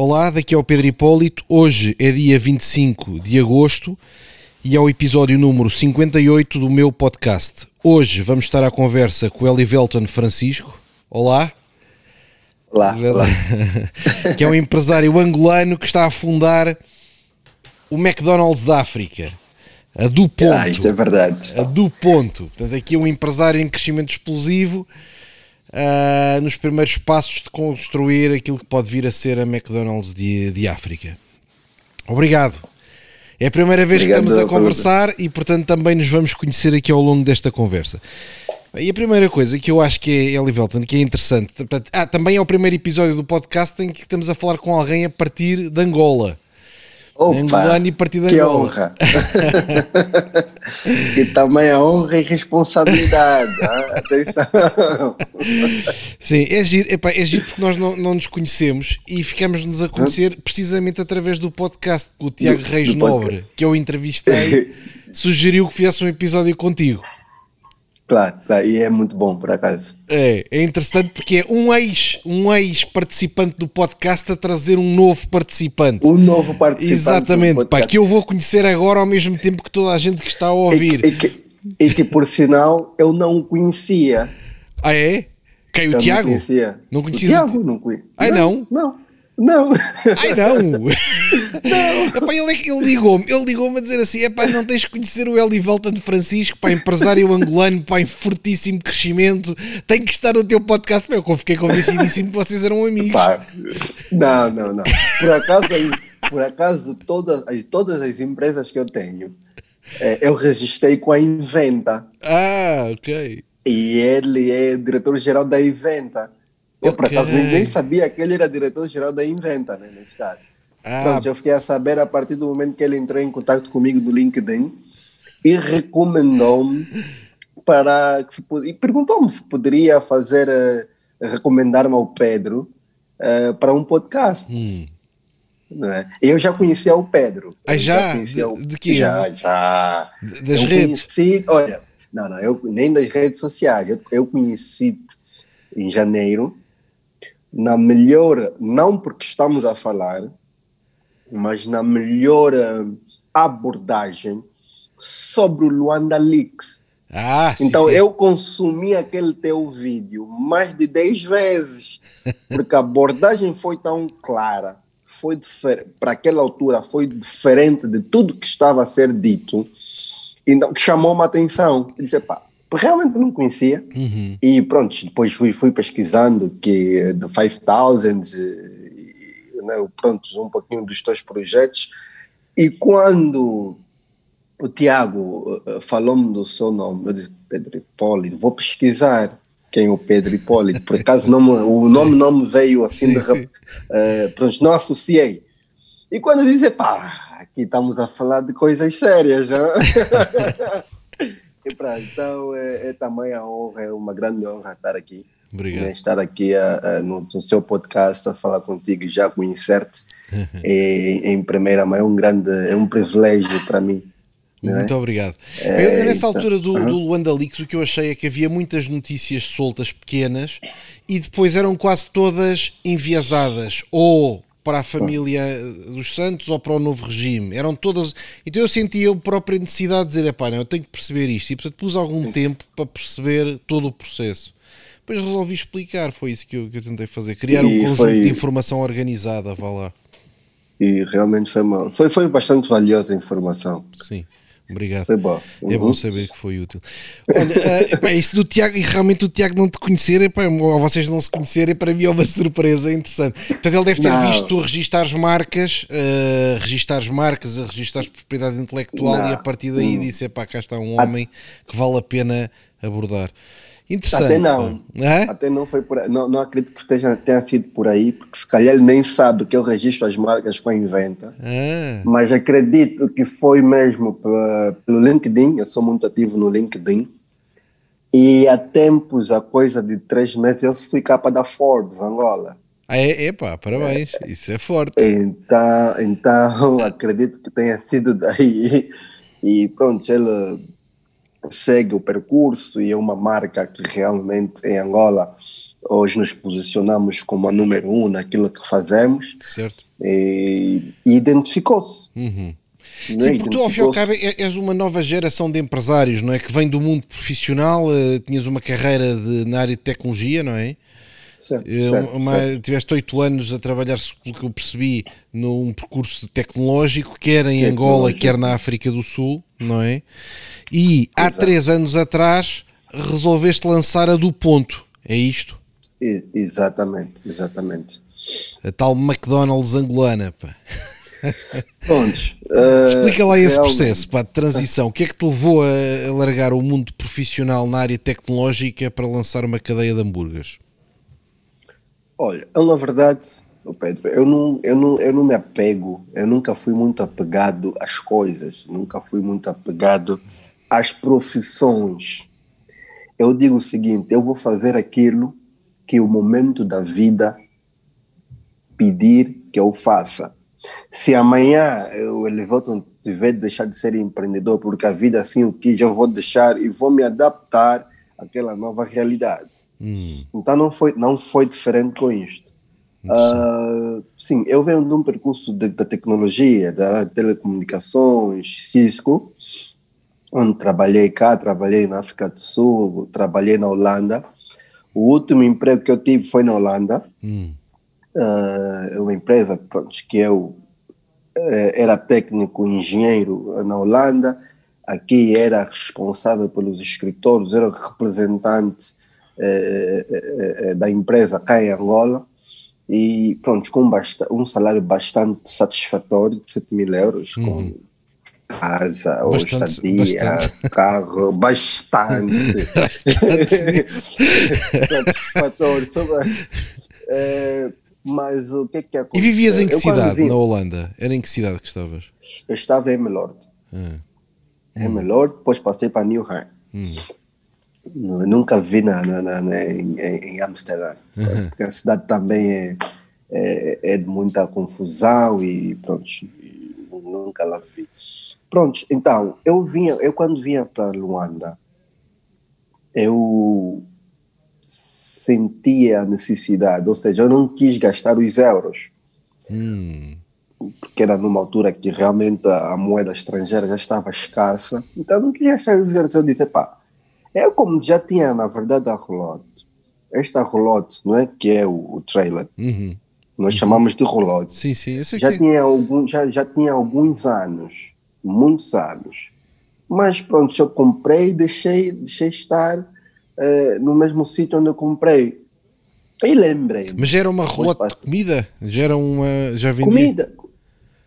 Olá, daqui é o Pedro Hipólito. Hoje é dia 25 de agosto e é o episódio número 58 do meu podcast. Hoje vamos estar à conversa com o Elivelton Francisco. Olá. Olá, olá. que é um empresário angolano que está a fundar o McDonald's da África. A do ponto. Ah, isto é verdade. A do ponto. Portanto, aqui é um empresário em crescimento explosivo uh, nos primeiros passos de construir aquilo que pode vir a ser a McDonald's de, de África. Obrigado. É a primeira vez Obrigado, que estamos a conversar e, portanto, também nos vamos conhecer aqui ao longo desta conversa. E a primeira coisa que eu acho que é, Eli Velton, que é interessante, ah, também é o primeiro episódio do podcast em que estamos a falar com alguém a partir de Angola. Opa, e partido que honra! e também a honra e responsabilidade. ah, atenção! Sim, é giro, epá, é giro porque nós não, não nos conhecemos e ficamos-nos a conhecer precisamente através do podcast com o Tiago do, Reis do Nobre, podcast. que eu entrevistei, sugeriu que fizesse um episódio contigo. Claro, claro, e é muito bom por acaso. É, é interessante porque é um ex, um ex participante do podcast a trazer um novo participante. Um novo participante. Exatamente, pá, que eu vou conhecer agora ao mesmo tempo que toda a gente que está a ouvir. E, e, que, e que, por sinal eu não o conhecia. Ah é? Quem, o eu Tiago? Não conhecia. Não conhecia? O Tiago, não conhecia. Ah não? Não. Não. Ai não! não. Epá, ele, é ele ligou-me, ele ligou-me a dizer assim: epá, não tens de conhecer o Eli Volta de Francisco, pá, empresário angolano, pá, em fortíssimo crescimento, tem que estar no teu podcast. Pá, eu fiquei convencidíssimo que vocês eram amigos. Pá, não, não, não. Por acaso, por acaso todas, todas as empresas que eu tenho, é, eu registrei com a Inventa. Ah, ok. E ele é diretor-geral da Inventa. Eu, por acaso, nem, nem, sabia que ele era diretor-geral da Inventa, né, nesse caso. Ah. Pronto, eu fiquei a saber a partir do momento que ele entrou em contato comigo no LinkedIn e recomendou-me para que se e perguntou-me se poderia fazer uh, recomendar-me ao Pedro uh, para um podcast. Hum. É? Eu já conhecia o Pedro. Ah, já? já de, de que? Já, já. Das eu redes? Conheci, olha, não, não, eu, nem das redes sociais. Eu, eu conheci em janeiro na melhor, não porque estamos a falar, mas na melhor eh, abordagem sobre o Luanda Leaks. Ah, então sim. eu consumi aquele teu vídeo mais de 10 vezes, porque a abordagem foi tão clara, foi para aquela altura foi diferente de tudo que estava a ser dito, então que chamou-me a atenção. Eu disse, pá, realmente não conhecia. Uhum. E pronto, depois fui, fui pesquisando que The 5000, né, pronto, um pouquinho dos teus projetos. E quando o Tiago uh, falou-me do seu nome, eu disse, Pedro Hipólito, vou pesquisar quem é o Pedro Hipólito, por acaso não o nome não me veio assim, sim. Uh, pronto, não associei. E quando eu disse, pá, aqui estamos a falar de coisas sérias? E pronto, então é, é, também a honra, é uma grande honra estar aqui. Obrigado. Né, estar aqui a, a, no, no, seu podcast a falar contigo já conhecer-te em, em primeira mão é um grande, é um privilégio para mim. É? Muito obrigado. É, eu, nessa então, altura do, do Luanda Leaks, o que eu achei é que havia muitas notícias soltas pequenas e depois eram quase todas enviesadas ou para a família dos Santos ou para o novo regime. Eram todas. Então eu sentia a própria necessidade de dizer: é pá, eu tenho que perceber isto. E portanto pus algum tempo para perceber todo o processo. Depois resolvi explicar, foi isso que eu, que eu tentei fazer. Criar um conjunto foi... de informação organizada, vá lá. E realmente foi, uma... foi, foi bastante valiosa a informação. Sim. Obrigado. Foi bom. Uhum. É bom saber que foi útil. Olha, uh, epá, isso do Tiago, e realmente o Tiago não te conhecer, epá, ou vocês não se conhecerem, para mim é uma surpresa interessante. Portanto, ele deve ter não. visto tu registares marcas, uh, registares marcas, a registares propriedade intelectual não. e a partir daí hum. disse: epá, cá está um homem que vale a pena abordar. Interessante. Até não. É? Até não foi por aí. Não, não acredito que esteja, tenha sido por aí, porque se calhar ele nem sabe que eu registro as marcas com a Inventa. É. Mas acredito que foi mesmo pelo LinkedIn. Eu sou muito ativo no LinkedIn. E há tempos, há coisa de três meses, eu fui capa da Forbes, Angola. Ah, é? Epá, parabéns. É. Isso é forte. Então, então acredito que tenha sido daí. E pronto, ele segue o percurso e é uma marca que realmente em Angola Hoje nos posicionamos como a número um naquilo que fazemos. Certo. E, e identificou-se. Uhum. Sim, é? porque tu, ao fim e ao cabo, é, és uma nova geração de empresários, não é? Que vem do mundo profissional, uh, tinhas uma carreira de, na área de tecnologia, não é? Certo, uh, certo, uma, certo. Tiveste oito anos a trabalhar, pelo que eu percebi, num percurso tecnológico, quer em Angola, quer na África do Sul, não é? E há Exato. três anos atrás resolveste lançar a do ponto, é isto? exatamente, exatamente. A tal McDonald's angolana, pá. Prontos. Uh, Explica lá esse processo pá, de transição. O que é que te levou a largar o mundo profissional na área tecnológica para lançar uma cadeia de hambúrgueres? Olha, eu, na verdade, Pedro, eu não, eu, não, eu não me apego, eu nunca fui muito apegado às coisas, nunca fui muito apegado às profissões. Eu digo o seguinte: eu vou fazer aquilo que o momento da vida pedir que eu faça. Se amanhã eu Elivelton tiver de deixar de ser empreendedor porque a vida assim o quis, eu vou deixar e vou me adaptar àquela nova realidade. Hum. Então não foi, não foi diferente com isto. Uh, sim, eu venho de um percurso de, da tecnologia, da telecomunicações, Cisco, onde trabalhei cá, trabalhei na África do Sul, trabalhei na Holanda. O último emprego que eu tive foi na Holanda. Hum. Uh, uma empresa pronto, que eu uh, era técnico engenheiro na Holanda. Aqui era responsável pelos escritórios, era representante uh, da empresa cá em Angola. E pronto, com um salário bastante satisfatório de 7 mil euros, com uhum casa, ou bastante, estadia, bastante. carro, bastante, satisfatório. Sobre, é, mas o que é que aconteceu? E vivias em que eu cidade na Holanda? Era em que cidade que estavas? Eu estava em Melord. Ah. Em Melord, depois passei para Newham. Hum. Nunca vi na, na, na em, em, Amsterdã, uhum. porque a cidade também é, é, é de muita confusão e pronto, nunca lá vi. Pronto, então, eu vinha, eu quando vinha para Luanda, eu sentia a necessidade, ou seja, eu não quis gastar os euros. Hum. Porque era numa altura que realmente a, moeda estrangeira já estava escassa. Então eu não quis gastar os euros. Eu disse, pá, eu como já tinha, na verdade, a roulotte, esta roulotte, não é? Que é o, o trailer. Uhum. Nós uhum. chamamos de roulotte. Sim, sim, já, que... tinha algum, já, já tinha alguns anos muitos anos. Mas pronto, eu comprei e deixei, deixei estar uh, no mesmo sítio onde eu comprei. E lembrei. Mas era uma relota de comida? Já era uma. Já vendia? Comida.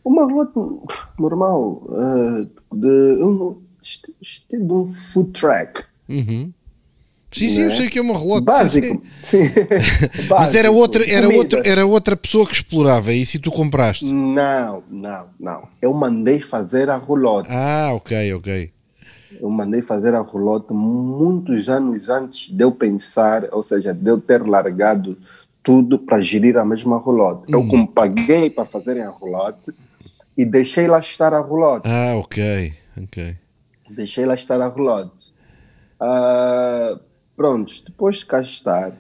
Uma relota normal. Uh, de, um, de um food track. Uhum. Sim, sim, é? eu sei que é uma relota. Básico. Sim. Básico. Mas era outra, era, outra, era outra pessoa que explorava, e se tu compraste? Não, não, não. Eu mandei fazer a relota. Ah, ok, ok. Eu mandei fazer a relota muitos anos antes de eu pensar, ou seja, de eu ter largado tudo para gerir a mesma relota. Hum. Eu paguei para fazerem a relota e deixei lá estar a relota. Ah, ok, ok. Deixei lá estar a relota. Uh, Prontos, depois de cá estar,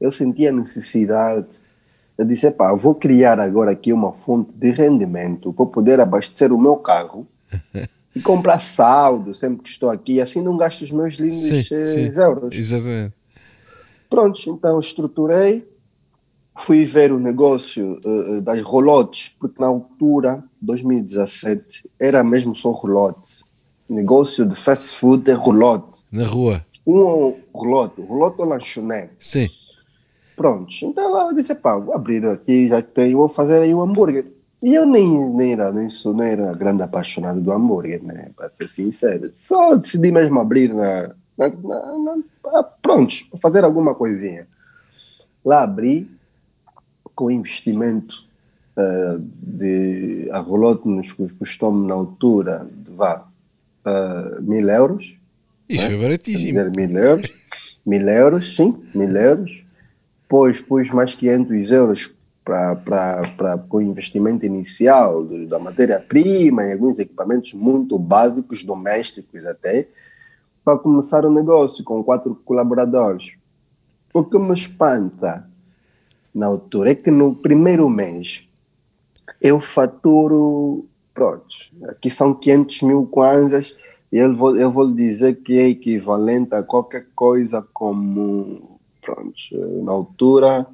eu senti a necessidade. Eu disse: pá, vou criar agora aqui uma fonte de rendimento para poder abastecer o meu carro e comprar saldo sempre que estou aqui. Assim não gasto os meus lindos sim, sim. Eh, euros. Exatamente. Prontos, então estruturei. Fui ver o negócio uh, das rolotes, porque na altura, 2017, era mesmo só rolote. Negócio de fast food é rolote. Na rua um rolote, rolote ou lanchonete. Sim. Pronto, então lá eu disse, pá, vou abrir aqui, já tenho, vou fazer aí um hambúrguer. E eu nem, nem, era, nem, sou, nem era grande apaixonado do hambúrguer, né? Para ser sincero. Só decidi mesmo abrir na. na, na, na pronto, fazer alguma coisinha. Lá abri, com investimento uh, de. A rolote nos custou-me na altura de vá, uh, mil euros. Isso né? foi baratíssimo. Mil euros, mil euros, sim, mil euros. Depois pus mais 500 euros para o investimento inicial de, da matéria-prima e alguns equipamentos muito básicos, domésticos até, para começar o negócio com quatro colaboradores. O que me espanta na altura é que no primeiro mês eu faturo, pronto, aqui são 500 mil kwanzas e eu vou, eu vou lhe dizer que é equivalente a qualquer coisa como, pronto, na altura,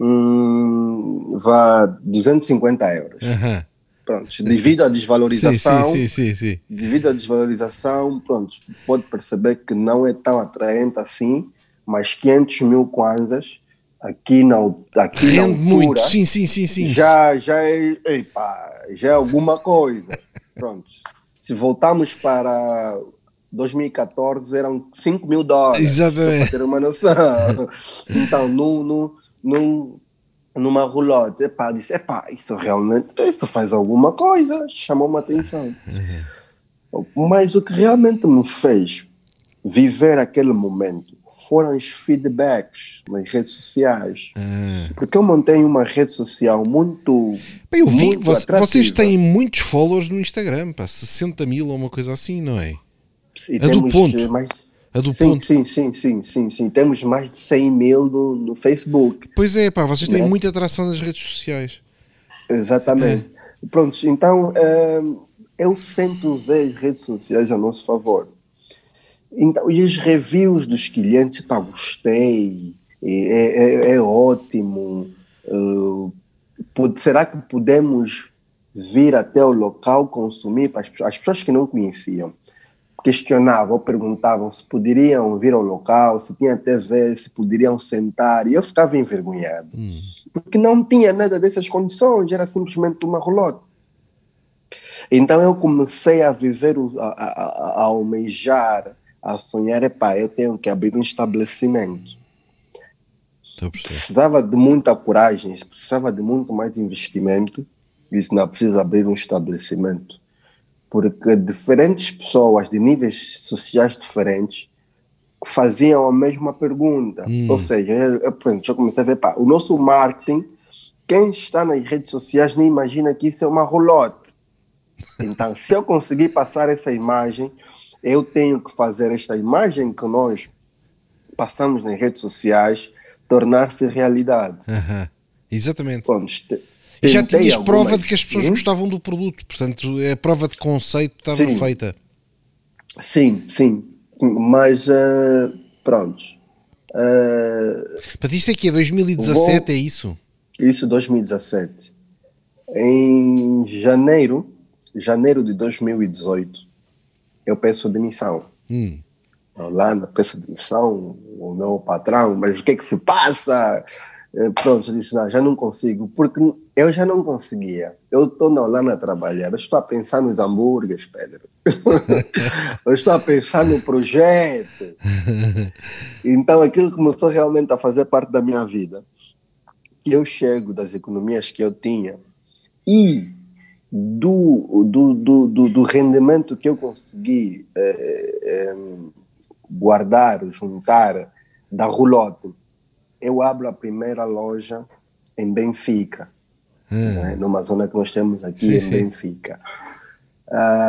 hum, vá 250 euros. Uhum. Pronto, devido à desvalorização, sim, sim, sim, devido à desvalorização, pronto, pode perceber que não é tão atraente assim, mas 500 mil kwanzas aqui na, aqui Rende na altura, muito, sim, sim, sim, sim. Já, já, é, epa, já é alguma coisa. Pronto. Se voltarmos para 2014, eram 5 mil dólares. Exatamente. Para ter uma noção. então, num, num, num, numa roulotte, epá, disse, epá, isso realmente, isso faz alguma coisa, chamou-me a atenção. Uhum. Mas o que realmente me fez viver aquele momento foram os feedbacks nas redes sociais. Ah. Porque eu montei uma rede social muito. Bem, eu vi que vocês têm muitos followers no Instagram, pá, 60 mil ou uma coisa assim, não é? E a do ponto. Mais... A do sim, ponto. Sim, sim, sim, sim, sim. Temos mais de 100 mil no, no Facebook. Pois é, pá, vocês têm né? muita atração nas redes sociais. Exatamente. É. Pronto, então hum, eu sempre usei as redes sociais a nosso favor. Então, e os reviews dos clientes, pá, gostei, é, é, é ótimo. Uh, pode, será que podemos vir até o local consumir para as pessoas, as pessoas que não conheciam? Questionavam, perguntavam se poderiam vir ao local, se tinha TV, se poderiam sentar, e eu ficava envergonhado, hum. porque não tinha nada dessas condições, era simplesmente uma rolota. Então eu comecei a viver, a, a, a almejar a sonhar, é pá, eu tenho que abrir um estabelecimento. Precisava de muita coragem, precisava de muito mais investimento. Disse, não, preciso abrir um estabelecimento. Porque diferentes pessoas de níveis sociais diferentes faziam a mesma pergunta. Hum. Ou seja, eu, eu, eu comecei a ver, pá, o nosso marketing, quem está nas redes sociais nem imagina que isso é uma rolote. Então, se eu conseguir passar essa imagem, eu tenho que fazer esta imagem que nós passamos nas redes sociais tornar-se realidade. Uhum. Exatamente. Bom, e já tinhas prova de que as pessoas gostavam do produto, portanto, a prova de conceito estava sim. feita. Sim, sim, mas uh, pronto. Uh, Mas isto é que é 2017, vou... é isso? Isso, 2017. Em janeiro, janeiro de 2018, eu peço demissão. Hum. Holanda, peço demissão, o meu patrão, mas o que é que se passa? Eh, pronto, eu disse, não, já não consigo, porque eu já não conseguia. Eu estou na Holanda a trabalhar, eu estou a pensar nos hambúrgueres, Pedro. eu estou a pensar no projeto. Então aquilo começou realmente a fazer parte da minha vida. Que eu chego das economias que eu tinha e do, do, do, do, rendimento que eu consegui eh, eh, guardar, juntar da roulotte, eu abro a primeira loja em Benfica, hum. né, numa zona que nós temos aqui sim, em sim. Benfica.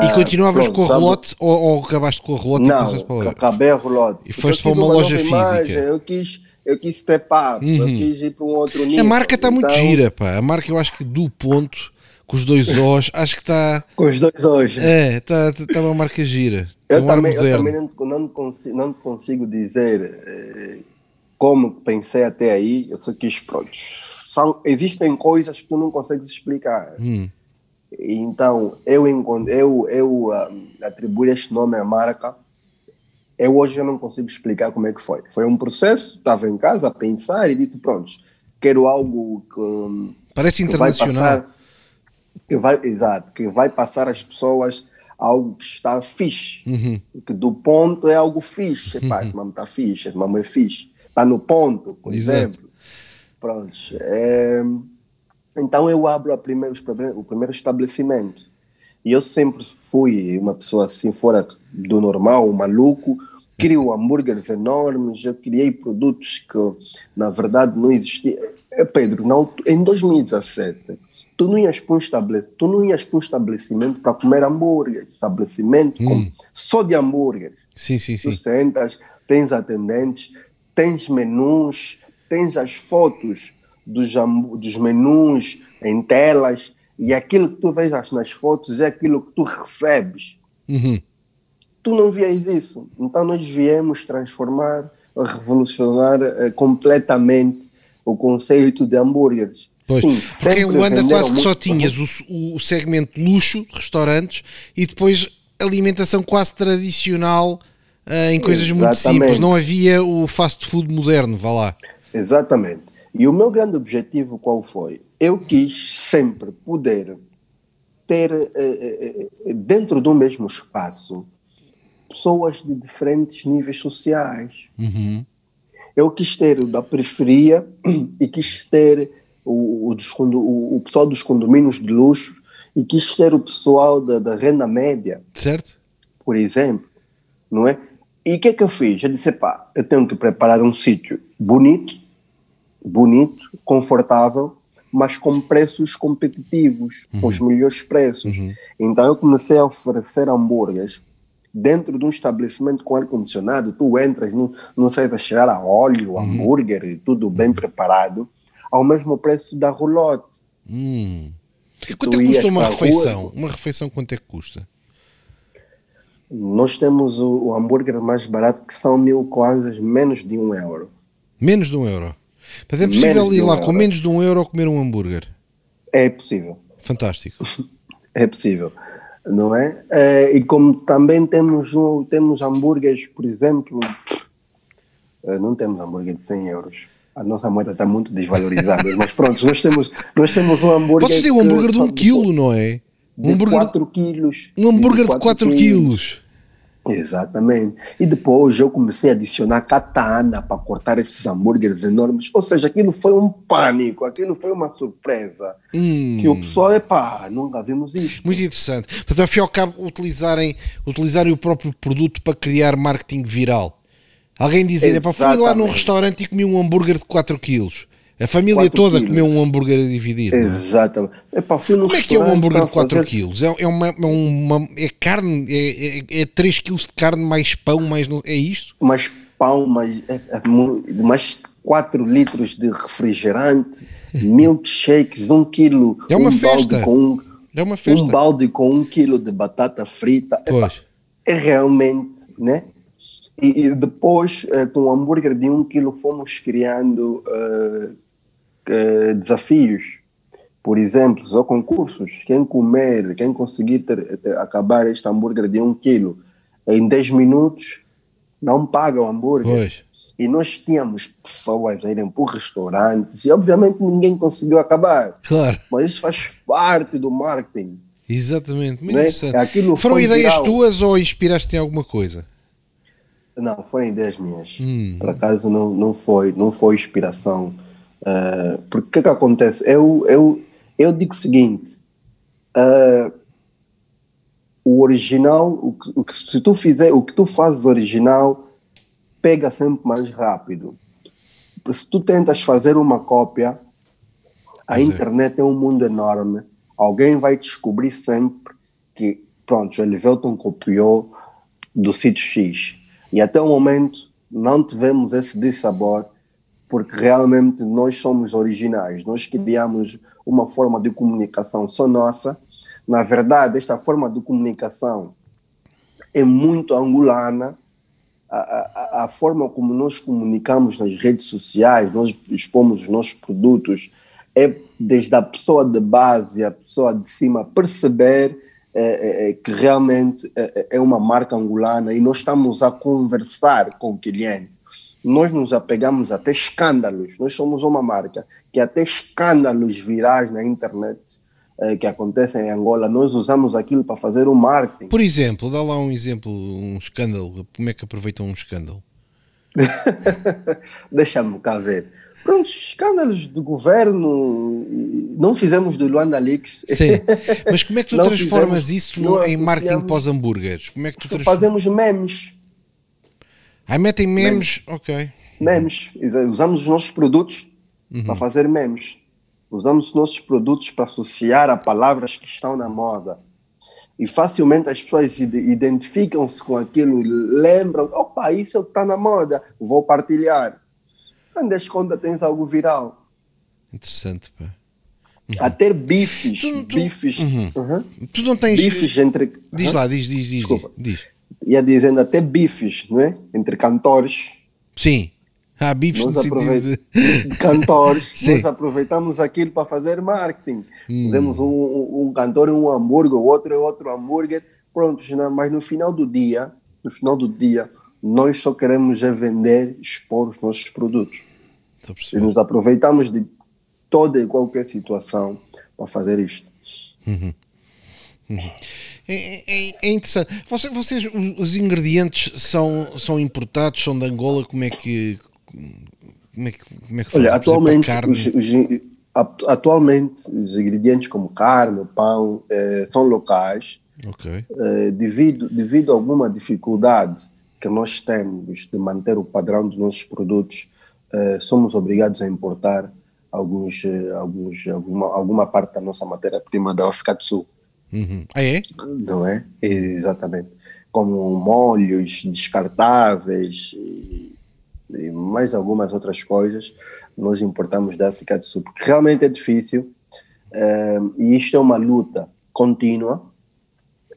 E continuavas pronto, com a roulotte ou, ou, acabaste com a roulotte? Não, acabei a roulotte. E foste para uma, uma loja física? Imagem, eu quis eu quis step up, uhum. eu quis ir para um outro nível. A marca está então... muito gira, pá. A marca eu acho que do ponto com os dois O's, acho que está. Com os dois O's. É, está tá uma marca gira. Eu, um também, eu também não, não, consigo, não consigo dizer eh, como pensei até aí, eu só quis, pronto. São, existem coisas que tu não consegues explicar. Hum. Então, eu, eu, eu uh, atribuo este nome à marca. Eu hoje eu não consigo explicar como é que foi. Foi um processo, estava em casa a pensar e disse: pronto, quero algo que. Parece que internacional que vai, exato, que vai passar às pessoas algo que está fixe, uhum. que do ponto é algo fixe, uhum. Epá, esse mamãe está fixe, esse mamãe é fixe, está no ponto, por exato. exemplo. Pronto. É, então eu abro a primeiro, o primeiro estabelecimento. E eu sempre fui uma pessoa assim, fora do normal, um maluco, crio hambúrgueres enormes, eu criei produtos que na verdade não existiam. É, Pedro, não, em 2017, tu não ias para um estabelecimento, tu não ias para um estabelecimento para comer hambúrguer, estabelecimento hum. com, só de hambúrgueres. Sim, sim, sim. Tu sentas, tens atendentes, tens menus, tens as fotos dos, dos menus em telas, e aquilo que tu vês nas fotos é aquilo que tu recebes. Uhum. Tu não vias isso. Então nós viemos transformar, revolucionar uh, completamente o conceito de hambúrgueres. Pois, Sim, porque em Luanda quase que só tinhas o, o segmento luxo, restaurantes, e depois alimentação quase tradicional uh, em coisas Exatamente. muito simples. Não havia o fast food moderno, vá lá. Exatamente. E o meu grande objetivo qual foi? Eu quis sempre poder ter uh, dentro do mesmo espaço pessoas de diferentes níveis sociais. Uhum. Eu quis ter o da periferia e quis ter o, o, o, pessoal dos condomínios de luxo e quis ter o pessoal da, da renda média. Certo. Por exemplo, não é? E o que é que eu fiz? Eu disse, pá, eu tenho que preparar um sítio bonito, bonito, confortável, mas com preços competitivos, uhum. com os melhores preços. Uhum. Então eu comecei a oferecer hambúrgueres dentro de um estabelecimento com ar-condicionado, tu entras, não, não sais a cheirar a óleo, uhum. hambúrguer e tudo bem preparado, ao mesmo preço da roulotte. Hum. Quanto é que custa uma refeição? Rua, uma refeição quanto é que custa? Nós temos o, o hambúrguer mais barato que são mil kwanzas, menos de um euro. Menos de um euro? Mas é possível menos ir lá um com menos de um euro comer um hambúrguer? É possível. Fantástico. é possível, não é? é? E como também temos, temos hambúrgueres, por exemplo, eh, não temos hambúrguer de 100 euros a nossa moeda está muito desvalorizada, mas pronto, nós temos, nós temos um hambúrguer. Vocês têm um hambúrguer de um quilo, não é? Um hambúrguer 4 quilos. Um hambúrguer de 4 quilos. Exatamente. E depois eu comecei a adicionar katana para cortar esses hambúrgueres enormes. Ou seja, aquilo foi um pânico, aquilo foi uma surpresa. Hum. Que o pessoal, epá, nunca vimos isto. Muito interessante. Portanto, ao fim e ao cabo, utilizarem, utilizarem o próprio produto para criar marketing viral. Alguém dizer, fui lá num restaurante e comi um hambúrguer de 4 quilos. A família toda quilos. comeu um hambúrguer a dividir. É? Exatamente. Epá, fui Como é que é um hambúrguer de 4 fazer... quilos? É, é, uma, é, uma, é carne, é, é, é 3 quilos de carne mais pão, mais, é isto? Mais pão, mais, é, é mais 4 litros de refrigerante, milkshakes, 1 quilo. É uma um festa. Com, é uma festa. Um balde com 1 quilo de batata frita. Epá, é realmente, né? E, e depois, uh, com o hambúrguer de um quilo, fomos criando uh, uh, desafios. Por exemplo, ou concursos. Quem comer, quem conseguir ter, ter, acabar este hambúrguer de um quilo em 10 minutos, não paga o hambúrguer. Pois. E nós tínhamos pessoas a irem para restaurantes e obviamente ninguém conseguiu acabar. Claro. Mas isso faz parte do marketing. Exatamente, muito né? interessante. Aquilo Foram ideias viral. tuas ou inspiraste em alguma coisa? Não, foram ideias minhas. Hum. Por acaso não, não, foi, não foi inspiração. Uh, porque o que, é que acontece? Eu, eu, eu digo o seguinte: uh, o original, o que, o que, se tu fizer, o que tu fazes original, pega sempre mais rápido. Se tu tentas fazer uma cópia, a internet é um mundo enorme. Alguém vai descobrir sempre que, pronto, o Elivelton copiou do sítio X e até o momento não tivemos esse dissabor, porque realmente nós somos originais, nós criamos uma forma de comunicação só nossa. Na verdade, esta forma de comunicação é muito angolana. A, a, a, forma como nós comunicamos nas redes sociais, nós expomos os nossos produtos, é desde a pessoa de base, a pessoa de cima perceber é, é, é, que realmente é, é, uma marca angolana e nós estamos a conversar com o cliente. Nós nos apegamos até escândalos. Nós somos uma marca que até escândalos virais na internet é, que acontecem em Angola, nós usamos aquilo para fazer o marketing. Por exemplo, dá lá um exemplo, um escândalo. Como é que aproveitam um escândalo? Deixa-me cá ver. Pronto, escândalos do governo, não fizemos do Luanda Leaks. Sim, mas como é que tu transformas fizemos, isso no, em marketing pós-hambúrgueres? Como é que tu transformas? Fazemos memes. Aí metem memes, memes. ok. Memes, usamos os nossos produtos uhum. para fazer memes. Usamos os nossos produtos para associar a palavras que estão na moda. E facilmente as pessoas identificam-se com aquilo, lembram, opa, isso está na moda, vou partilhar Quando das contas tens algo viral. Interessante, pá. Uhum. Até bifes, tu, tu, bifes. Uhum. Uhum. Tu não tens. Bifes entre. Diz lá, diz, diz, diz. Desculpa. Diz. Ia dizendo até bifes, não é? Entre cantores. Sim. Há bifes nós aproveit... de... cantores. Sim. Nós aproveitamos aquilo para fazer marketing. Hum. Fizemos um, um, cantor um hambúrguer, o outro é outro hambúrguer. Pronto, mas no final do dia, no final do dia, nós só queremos é vender, expor os nossos produtos. E nos aproveitamos de toda e qualquer situação para fazer isto. Uhum. Uhum. É, é, é, interessante. Vocês, vocês, os ingredientes são, são importados, são de Angola, como é que. Como é que, como é que Olha, atualmente, os, os, atualmente os ingredientes como carne, pão, eh, são locais. Okay. Eh, devido, devido a alguma dificuldade que nós temos de manter o padrão dos nossos produtos, eh, somos obrigados a importar alguns, eh, alguns, alguma, alguma parte da nossa matéria-prima da África do Sul. Uhum. Ah, é? Não é? Exatamente. Como molhos descartáveis e, e, mais algumas outras coisas, nós importamos da África do Sul, porque realmente é difícil uh, e isto é uma luta contínua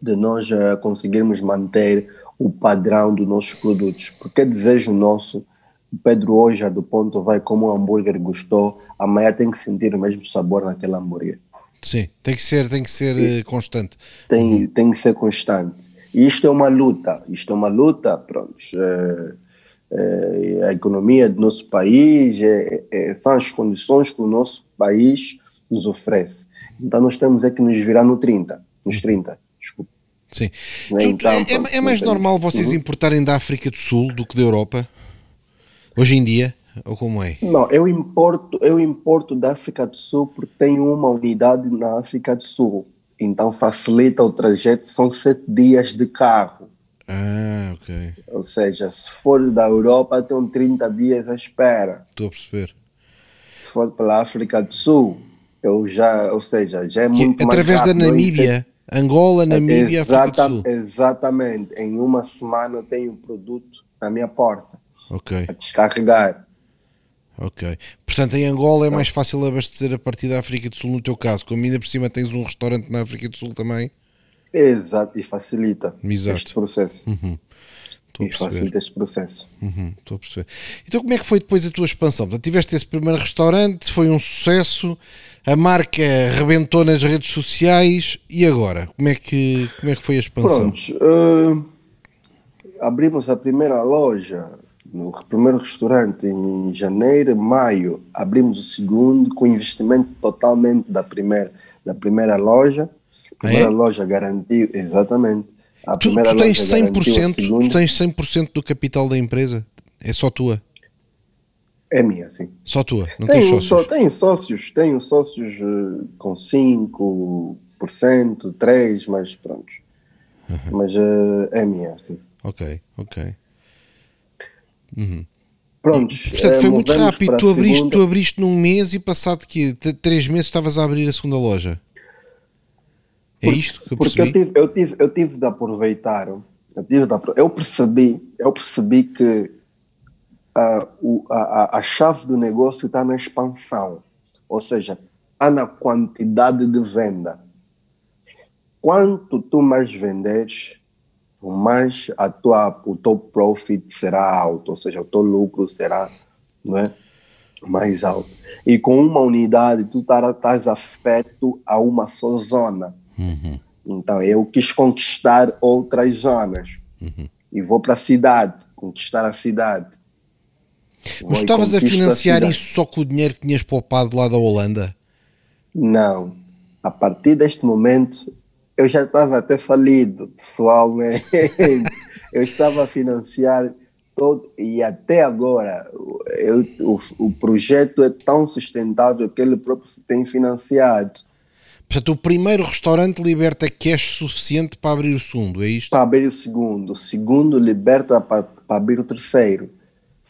de nós uh, conseguirmos manter o padrão dos nossos produtos, porque é desejo nosso Pedro hoje do ponto vai como o hambúrguer gostou, amanhã tem que sentir o mesmo sabor naquele hambúrguer. Sim, tem que ser, tem que ser eh, constante. Tem, tem que ser constante. E isto é uma luta, isto é uma luta, pronto. É, é, a economia do nosso país, é, é, são as condições que o nosso país nos oferece. Então nós temos é que nos virar no 30, nos 30, desculpa. Sim. Então, é, pronto, é, mais normal vocês uhum. importarem da África do Sul do que da Europa? Hoje em dia? Ou como é? Não, eu importo, eu importo da África do Sul porque tenho uma unidade na África do Sul. Então facilita o trajeto, são sete dias de carro. Ah, ok. Ou seja, se for da Europa, tem 30 dias à espera. Estou a perceber. Se for pela África do Sul, eu já, ou seja, já é que, muito através mais rápido. da Namíbia, Angola, Namíbia, Exata, África do Sul. Exatamente. Em uma semana eu tenho um produto na minha porta ok a descarregar. Ok. Portanto, em Angola é mais fácil abastecer a partir da África do Sul, no teu caso. Como ainda por cima tens um restaurante na África do Sul também. Exato, e facilita Exato. este processo. Uhum. E facilita este processo. Uhum. Estou a perceber. Então, como é que foi depois a tua expansão? Portanto, tiveste esse primeiro restaurante, foi um sucesso, a marca rebentou nas redes sociais e agora? Como é que, como é que foi a expansão? Uh, abrimos a primeira loja no primeiro restaurante em janeiro, maio, abrimos o segundo com investimento totalmente da primeira, da primeira loja. A primeira é? loja garantiu, exatamente. A tu, primeira tu tens 100%, tu tens 100% do capital da empresa? É só tua? É minha, sim. Só tua? Não tenho, tens sócios? Só, tenho sócios, tenho sócios uh, com 5%, 3%, mas pronto. Uhum. Mas uh, é minha, sim. Ok, ok. Uhum. Prontos. Portanto, foi muito rápido. Tu abriste, tu abriste num mês e passado que três meses estavas a abrir a segunda loja. É Por, isto que eu percebi? Porque eu tive, eu tive, eu tive de aproveitar. Eu, tive de, eu percebi, eu percebi que a, a, a chave do negócio está na expansão. Ou seja, está na quantidade de venda. Quanto tu mais venderes, mais a tua, o teu profit será alto, ou seja, o teu lucro será não é, mais alto. E com uma unidade, tu estás afeto a uma só zona. Uhum. Então, eu quis conquistar outras zonas. Uhum. E vou para a cidade, conquistar a cidade. Mas estavas a financiar a isso só com o dinheiro que tinhas poupado lá da Holanda? Não. A partir deste momento, eu já estava até falido, pessoalmente. eu estava a financiar todo, e até agora eu, o, o projeto é tão sustentável que ele próprio se tem financiado. Portanto, o primeiro restaurante liberta cash suficiente para abrir o segundo, é isto? Para abrir o segundo. O segundo liberta para, para abrir o terceiro.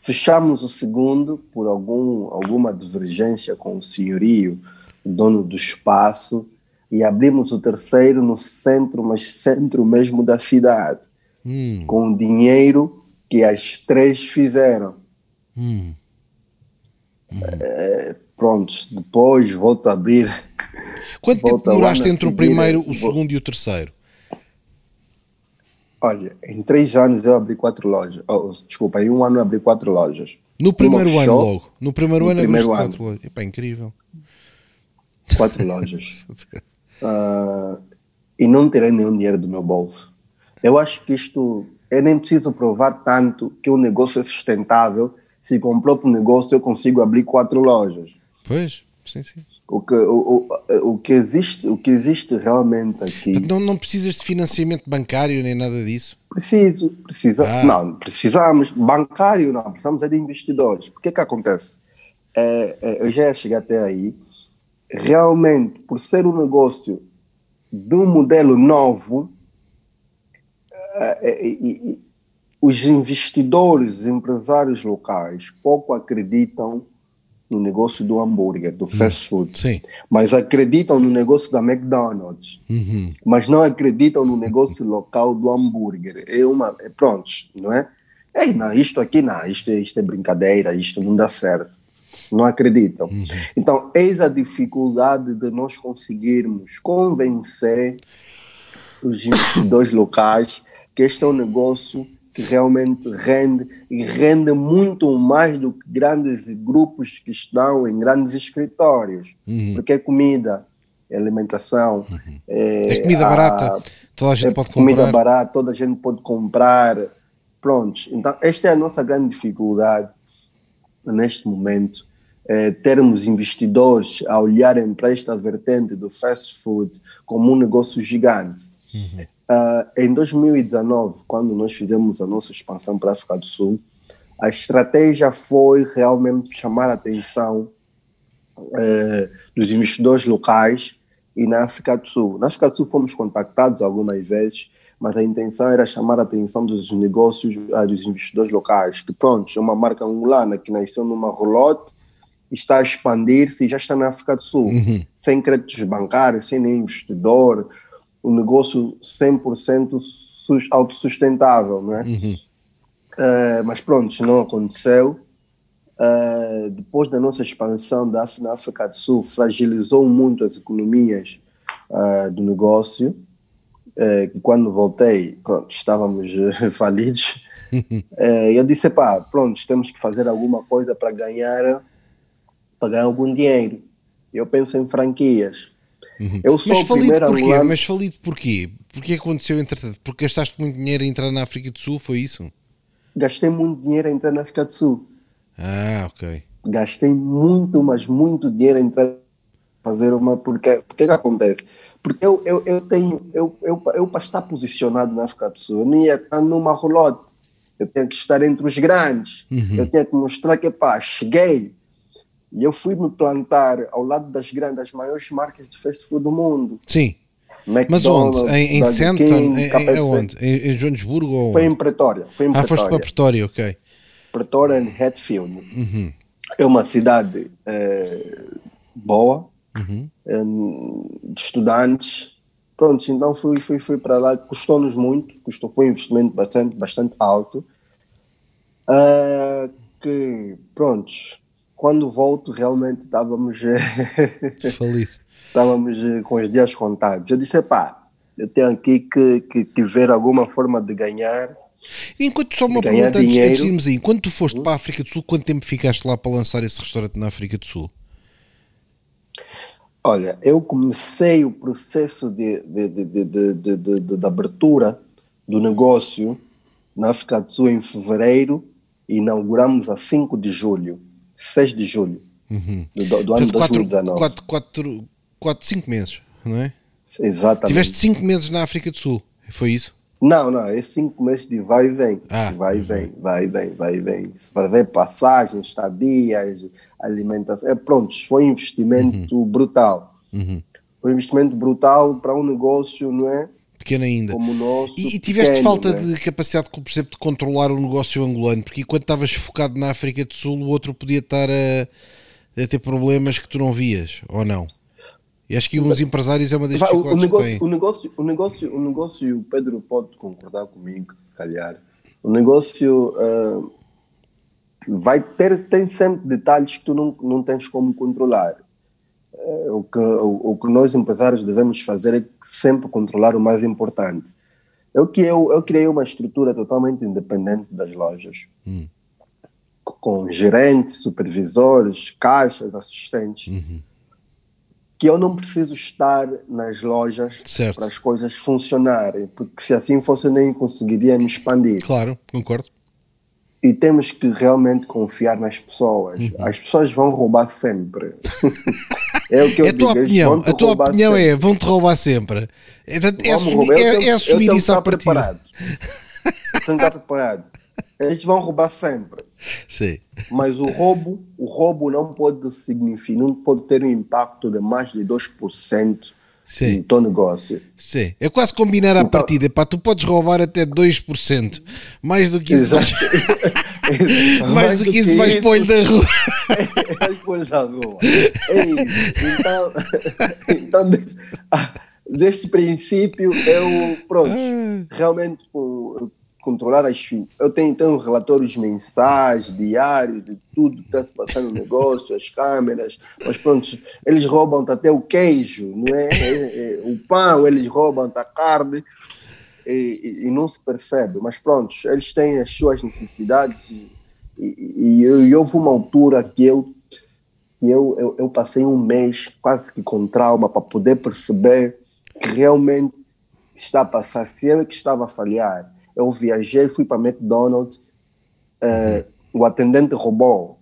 Fechamos o segundo por algum, alguma divergência com o senhorio, dono do espaço, e abrimos o terceiro no centro, mas centro mesmo da cidade, hum. com o dinheiro que as três fizeram. Hum. Uhum. É, pronto, depois volto a abrir. Quanto tempo demoraste entre o primeiro, o segundo e o terceiro? Olha, em três anos eu abri quatro lojas. Oh, desculpa, em um ano eu abri quatro lojas. No primeiro ano logo? No primeiro no ano primeiro ano. quatro lojas. Epá, incrível. Quatro lojas. Uh, e não terei nenhum dinheiro do meu bolso. Eu acho que isto, eu nem preciso provar tanto que o negócio é sustentável. Se com o próprio negócio eu consigo abrir quatro lojas. Pois, sim, sim. O que, o, o, o, que existe, o que existe realmente aqui. Não, não precisas de financiamento bancário nem nada disso? Preciso, precisa. Ah. Não, precisamos. Bancário não, precisamos é de investidores. O que que acontece? É, é, eu já cheguei até aí. Realmente, por ser um negócio de um modelo novo, é, é, é, os investidores, empresários locais, pouco acreditam no negócio do hambúrguer, do fast hum, food, Sim. mas acreditam no negócio da McDonald's, uhum. mas não acreditam no negócio local do hambúrguer. É uma, é, pronto, não é? Ei, não, isto aqui não, isto, isto é brincadeira, isto não dá certo. Não acreditam. Uhum. Então, eis a dificuldade de nós conseguirmos convencer os investidores locais que este é um negócio que realmente rende e rende muito mais do que grandes grupos que estão em grandes escritórios, uhum. porque é comida, é alimentação, uhum. é, é, comida a, barata, toda a gente é pode comprar. Comida barata, toda a gente pode comprar. Prontos. Então, esta é a nossa grande dificuldade neste momento. É, termos investidores a olharem para esta vertente do fast food como um negócio gigante. Uhum. Uh, em 2019, quando nós fizemos a nossa expansão para a África do Sul, a estratégia foi realmente chamar a atenção uh, dos investidores locais e na África do Sul. Na África do Sul fomos contactados algumas vezes, mas a intenção era chamar a atenção dos negócios, uh, dos investidores locais, que pronto, é uma marca angolana que nasceu numa roulotte, está a expandir-se e já está na África do Sul, uhum. sem créditos bancários, sem nenhum investidor, um negócio 100% autossustentável, não é? Uhum. Uh, mas pronto, não aconteceu. Uh, depois da nossa expansão da na África do Sul, fragilizou muito as economias uh, do negócio. Quando voltei, pronto, estávamos falidos. eu disse, pá, pronto, temos que fazer alguma coisa para ganhar, para ganhar algum dinheiro. Eu penso em franquias. Uhum. Eu sou mas falido porquê? Angolano... Mas falido porquê? Porquê aconteceu entretanto? Porque gastaste muito dinheiro a entrar na África do Sul, foi isso? Gastei muito dinheiro a entrar na África do Sul. Ah, ok. Gastei muito, mas muito dinheiro a entrar fazer uma. Porque, porque que acontece? Porque eu, eu, eu tenho. Eu, eu, eu, para estar posicionado na África do Sul, eu não ia estar numa rolote. Eu tenho que estar entre os grandes. Uhum. Eu tenho que mostrar que, pá, cheguei e eu fui me plantar ao lado das grandes, das maiores marcas de fast food do mundo. Sim. Mas onde? Em, em? King, em, onde? Em, em Joanesburgo? Ou foi em Pretória. Foi em ah, Pretória. foste para Pretória, ok. Pretória em Hatfield. Uhum. É uma cidade é, boa, uhum. é, de estudantes. Pronto, então fui, fui, fui para lá. Custou-nos muito, custou, foi um investimento bastante, bastante alto. Uh, que, prontos, quando volto, realmente estávamos. Feliz. estávamos eh, com os dias contados. Eu disse: pá, eu tenho aqui que, que, que ver alguma forma de ganhar. Enquanto só uma pergunta antes, antes de irmos aí, quando tu foste hum? para a África do Sul, quanto tempo ficaste lá para lançar esse restaurante na África do Sul? Olha, eu comecei o processo de, de, de, de, de, de abertura do negócio na África do Sul em fevereiro e inauguramos a 5 de julho. 6 de julho uhum. do, do ano de 2019. 4, 4, 4, 5 meses, não é? Exatamente. Tiveste 5 meses na África do Sul, foi isso? Não, não, é 5 meses de vai e vem. Ah, vai e vem, vai e vem, vai e vem. Para ver passagens, estadias, alimentação. É, pronto, foi um investimento uhum. brutal. Uhum. Foi um investimento brutal para um negócio, não é? Pequeno ainda. Como o nosso, e, e tiveste pequeno, falta né? de capacidade, por exemplo, de controlar o negócio angolano, porque enquanto estavas focado na África do Sul, o outro podia estar a, a ter problemas que tu não vias, ou não? E acho que uns empresários é uma das dificuldades o negócio, o negócio, o negócio, o negócio, o Pedro pode concordar comigo, se calhar. O negócio uh, vai ter tem sempre detalhes que tu não, não tens como controlar. Eh, o que, o, o, que nós empresários devemos fazer é sempre controlar o mais importante. Eu, que eu, eu criei uma estrutura totalmente independente das lojas, hum. com gerentes, supervisores, caixas, assistentes, uhum. que eu não preciso estar nas lojas certo. para as coisas funcionarem, porque se assim fosse eu nem conseguiria me expandir. Claro, concordo e temos que realmente confiar nas pessoas. Uhum. As pessoas vão roubar sempre. é o que eu é a tua digo. Opinião, a tua opinião sempre. é vão-te roubar sempre. É, é, assumir, é, tenho, é assumir isso à preparado. eu tenho que estar preparado. Eles vão roubar sempre. Sim. Mas o roubo, o roubo não pode significar, não pode ter um impacto de mais de 2% Sim. no teu negócio. Sim, é quase combinar então, a partida. Pá, tu podes roubar até 2%. Mais do que isso. mais, do que, isso vais pôr-lhe da rua. vais pôr-lhe da rua. É então, então desse, ah, deste princípio, eu, pronto, realmente controlar as Eu tenho, tenho relatórios mensais, diários, de tudo que está se passando no negócio, as câmeras, mas pronto, eles roubam até o queijo, não é? é, é o pão, eles roubam a carne e, e, não se percebe. Mas pronto, eles têm as suas necessidades e, e, e houve uma altura que eu que eu, eu, eu passei um mês quase que com trauma para poder perceber que realmente está a passar, se eu que estava a falhar eu viajei, fui para McDonald's, uh, o atendente roubou,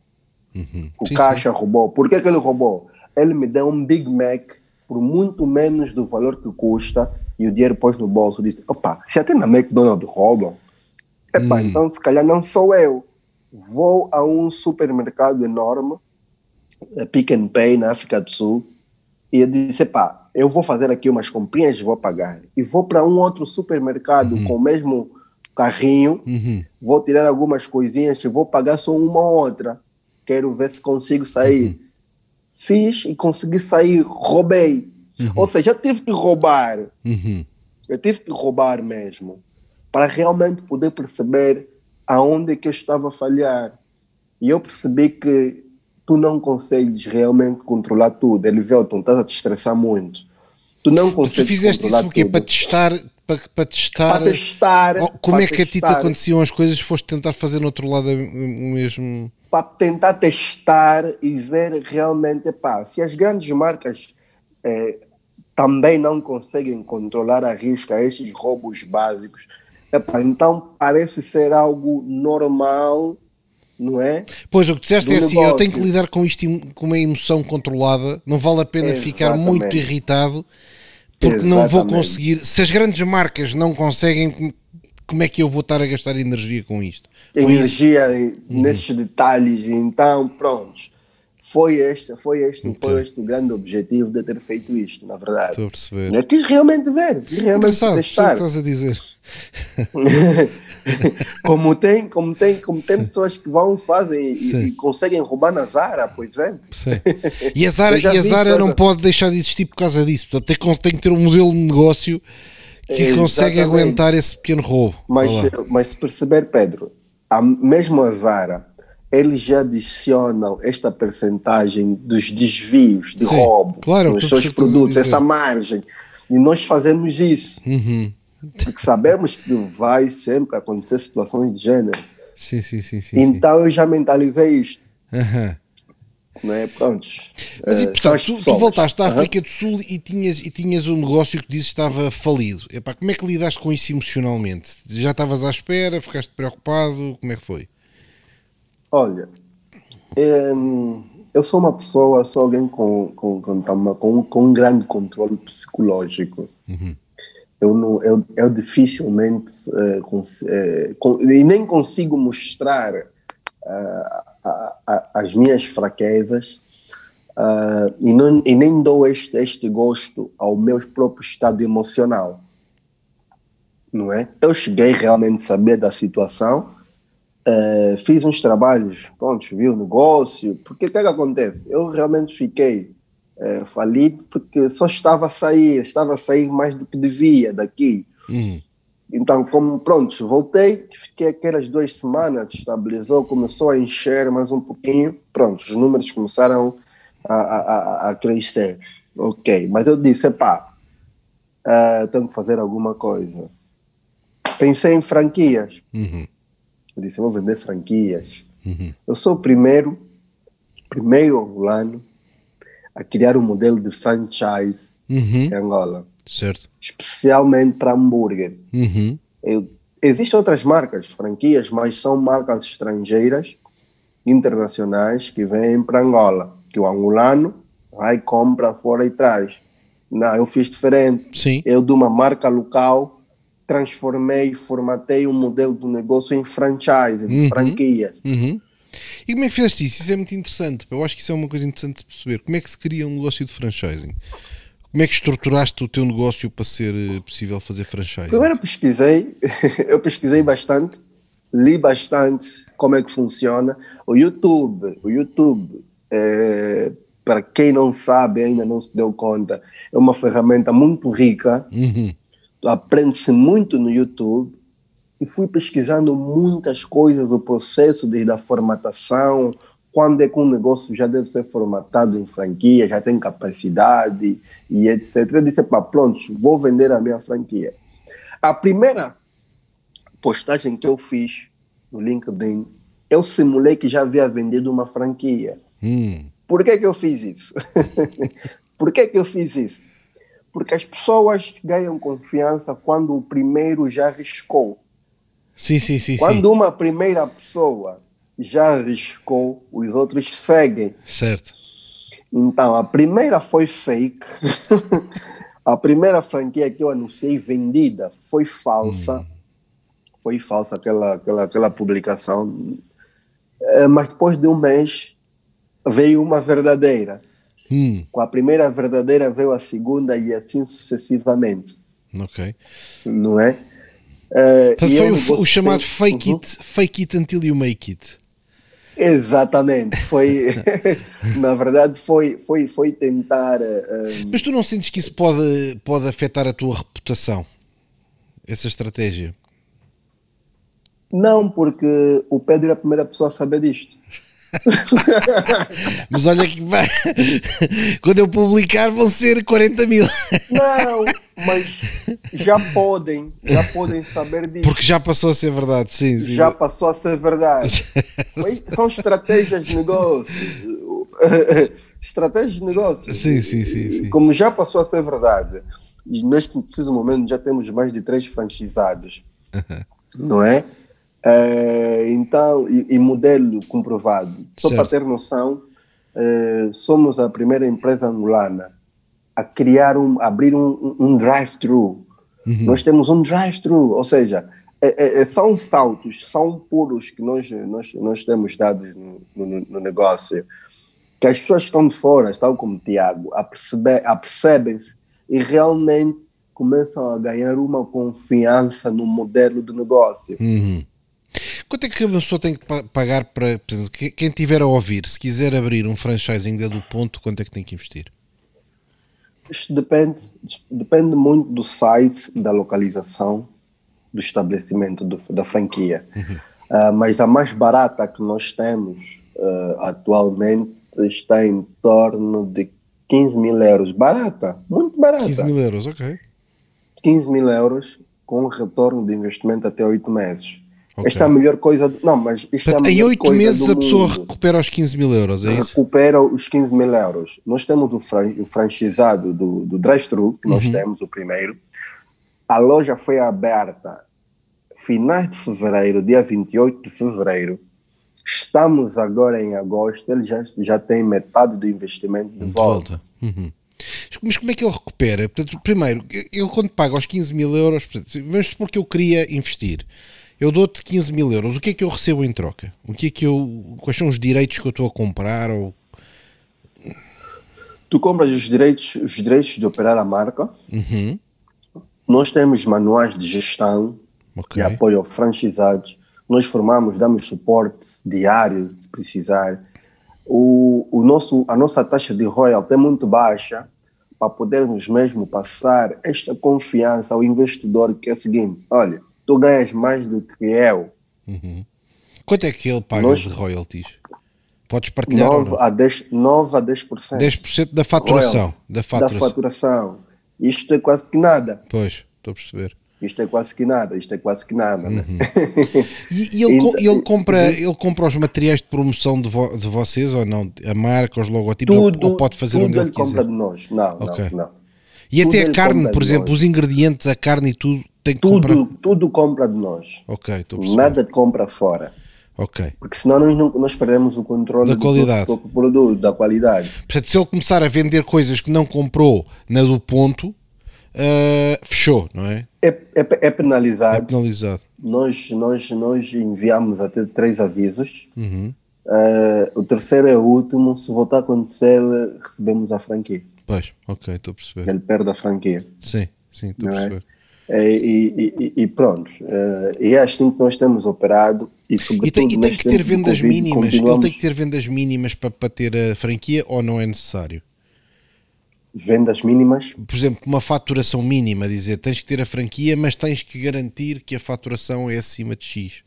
uhum. o sim, caixa sim. roubou. Por que, que ele roubou? Ele me deu um Big Mac por muito menos do valor que custa e o dinheiro pôs no bolso. Disse: opa, se até na McDonald's roubam, epa, hum. então se calhar não sou eu. Vou a um supermercado enorme, eh, Pick and Pay, na África do Sul, e eu disse: pá, eu vou fazer aqui umas comprinhas, vou pagar. E vou para um outro supermercado uhum. com o mesmo carrinho, uhum. vou tirar algumas coisinhas e vou pagar só uma ou outra. Quero ver se consigo sair. Uhum. Fiz e consegui sair, roubei. Uhum. Ou seja, eu tive que roubar. Uhum. Eu tive que roubar mesmo. Para realmente poder perceber aonde é que eu estava a falhar. E eu percebi que tu não consegues realmente controlar tudo. Veio, tu estás a te estressar muito. Tu não consegues. Tu fizeste isso porque para testar para, para testar, para testar como para é que a ti te aconteciam as coisas, foste tentar fazer no outro lado o mesmo. Para tentar testar e ver realmente, pá, se as grandes marcas é, também não conseguem controlar a risco a esses roubos básicos, epá, então parece ser algo normal não é? Pois, o que disseste é assim, eu tenho que lidar com isto com uma emoção controlada, não vale a pena Exatamente. ficar muito irritado porque Exatamente. não vou conseguir. Se as grandes marcas não conseguem, como é que eu vou estar a gastar energia com isto? energia isso? nesses uhum. detalhes, então, prontos. Foi este, foi este, okay. foi este o grande objetivo de ter feito isto, na verdade. Estou a perceber. Eu quis realmente ver, quis realmente Engraçado, testar. Que estás a dizer? como tem, como tem, como tem pessoas que vão, fazem e, e, conseguem roubar na Zara, por exemplo. Sim. E a Zara, e a Zara não pode deixar de existir por causa disso. Portanto, tem, tem que ter um modelo de negócio que é, consegue aguentar esse pequeno roubo. Mas, mas se perceber, Pedro, a, mesmo a Zara, eles já adicionam esta percentagem dos desvios de Sim, roubo claro, nos seus produtos, essa margem. E nós fazemos isso. Uhum. Porque sabemos que vai sempre acontecer situações de gênero. Sim, sim, sim. sim então sim. eu já mentalizei isto. Uhum. Não é? Prontos. Mas e, eh, portanto, tu, tu, voltaste da África do Sul e tinhas, e tinhas um negócio que dizes estava falido. Epá, como é que lidaste com isso emocionalmente? Já estavas à espera? Ficaste preocupado? Como é que foi? Olha, eu sou uma pessoa, sou alguém com, com, com, com, com um grande controle psicológico. Uhum eu, não, eu, eu dificilmente uh, cons, uh, con, e nem consigo mostrar uh, a, a, as minhas fraquezas e, não, e nem dou este, este gosto ao meu próprio estado emocional. Não é? Eu cheguei realmente a saber da situação, fiz uns trabalhos, pronto, vi o negócio, porque o que, é que acontece? Eu realmente fiquei é, falido porque só estava a sair, estava a sair mais do que devia daqui. Uhum. Então, como pronto, voltei, fiquei aquelas duas semanas, estabilizou, começou a encher mais um pouquinho, pronto, os números começaram a, a, a crescer. Ok, mas eu disse, pá, uh, tenho que fazer alguma coisa. Pensei em franquias. Uhum. Eu disse, vou vender franquias. Uhum. Eu sou o primeiro, primeiro angolano a criar um modelo de franchise Uhum. em Angola, Certo. especialmente para hambúrguer. Uhum. Eu, existem outras marcas, franquias, mas são marcas estrangeiras, internacionais, que vêm para Angola, que o angolano vai, compra fora e traz. Não, eu fiz diferente. Sim. Eu, de uma marca local, transformei, formatei um modelo de negócio em franchise, em Uhum. franquia. Uhum. E como é que fizeste isso? Isso é muito interessante. Eu acho que isso é uma coisa interessante de perceber. Como é que se cria um negócio de franchising? Como é que estruturaste o teu negócio para ser eh, possível fazer franchising? Primeiro pesquisei, eu pesquisei bastante, li bastante como é que funciona. O YouTube, o YouTube, é, para quem não sabe, ainda não se deu conta, é uma ferramenta muito rica. Uhum. Aprende-se muito no YouTube. E fui pesquisando muitas coisas, o processo desde a formatação, quando é que um negócio já deve ser formatado em franquia, já tem capacidade e etc. Eu disse, pá, pronto, vou vender a minha franquia. A primeira postagem que eu fiz no LinkedIn, eu simulei que já havia vendido uma franquia. Hum. Por que, que eu fiz isso? Por que, que eu fiz isso? Porque as pessoas ganham confiança quando o primeiro já arriscou. Sim, sim, sim. Quando uma primeira pessoa já arriscou, os outros seguem. sim. Certo. Então, a primeira foi fake. a primeira franquia que eu anunciei vendida foi falsa. Foi falsa aquela, aquela, aquela publicação. Eh, Mas depois de um mês veio uma verdadeira. Hum. Com a primeira verdadeira veio a segunda e assim sucessivamente. Ok. Não é? Eh, Portanto, e foi é um o, o chamado fake, Uhum. it, fake it until you make it. Exatamente, foi na verdade foi foi foi tentar eh, eh, Mas tu não sentes que isso pode, pode afetar a tua reputação? Essa estratégia? não porque o Pedro é a primeira pessoa a saber disto. Mas olha que vai. Quando eu publicar vão ser 40 mil. Não, mas já podem, já podem saber disto. Porque já passou a ser verdade, sim. sim. Já passou a ser verdade. São estratégias de negócio. estratégias de negócio. Sim, sim, sim, sim. Como já passou a ser verdade, e neste preciso momento já temos mais de três franchisados, não é? Eh, então, e, e modelo comprovado. Só Certo. para ter noção, eh, somos a primeira empresa angolana a criar um, abrir um, um- drive-thru. Nós temos um drive-thru, ou seja, é- é- é- são saltos, são pulos que nós, nós, nós temos dados no, no- no negócio, que as pessoas que estão de fora, estão como o Tiago, apercebe- apercebem-se e realmente começam a ganhar uma confiança no modelo de negócio. Uhum. Quanto é que a pessoa tem que pa- pagar para. por exemplo, que- Quem tiver a ouvir, se quiser abrir um franchising da do ponto, quanto é que tem que investir? Isto depende, depende muito do size, da localização do estabelecimento do- da franquia. Ah, mas a mais barata que nós temos ah, atualmente está em torno de 15 mil euros. Barata, muito barata. 15 mil euros, ok. 15 mil euros com um retorno de investimento até 8 meses. Ok. Esta é a melhor coisa. do- Não, mas isto é a Portanto, em melhor 8 coisa meses a pessoa mundo. recupera os 15 mil euros, é isso? recupera os 15 mil euros. Nós temos o, fran o franchisado do, do drive-thru, que Uhum. nós temos, o primeiro. A loja foi aberta finais de fevereiro, dia 28 de fevereiro. Estamos agora em agosto, ele já, já tem metade do investimento de, De volta. volta. Uhum. Mas como é que ele recupera? Portanto, primeiro, ele quando paga os 15 mil euros, portanto, vamos supor que eu queria investir. Eu dou-te 15 mil euros. O que é que eu recebo em troca? O que é que eu, quais são os direitos que eu estou a comprar? Ou... Tu compras os direitos, os direitos de operar a marca. Uhum. Nós temos manuais de gestão Ok. de apoio ao franchisados. Nós formamos, damos suporte diário, se precisar. O, o nosso, a nossa taxa de royalty é muito baixa, para podermos mesmo passar esta confiança ao investidor que é o seguinte, olha, tu ganhas mais do que eu. Uhum. Quanto é que ele paga Nós, de royalties? Podes partilhar 9 a 10%. 9 a 10%. 10% da faturação, da faturação. Da faturação. Isto é quase que nada. Pois, estou a perceber. Isto é quase que nada, isto é quase que nada. Né? Uhum. Né? E, e, ele, então, ele, compra, ele compra os materiais de promoção de, vo, de vocês ou não? A marca, os logotipos, tudo, ou, pode fazer tudo onde ele, ele compra de nós. Não, okay. não, não. E tudo até a carne, por exemplo, os ingredientes, a carne e tudo, tem tudo, comprar? Tudo compra de nós. Ok, estou Nada de compra fora. Ok. Porque senão nós, nós perdemos o controle da qualidade. do produto, da qualidade. Portanto, se ele começar a vender coisas que não comprou na do ponto, uh, fechou, não é? É, é, é penalizado. É penalizado. Nós, nós, nós enviamos até três avisos. Uhum. Uh, o terceiro é o último. Se voltar a acontecer, recebemos a franquia. Pois, ok, estou a perceber. Ele perde a franquia. Sim, sim, estou a é? perceber. É? E, e, e, pronto, uh, e é assim que nós temos operado e sobretudo e tem, e tem que ter vendas COVID, mínimas, ele tem que ter vendas mínimas para, para ter a franquia ou não é necessário? vendas mínimas. Por exemplo, uma faturação mínima, dizer, tens que ter a franquia, mas tens que garantir que a faturação é acima de X.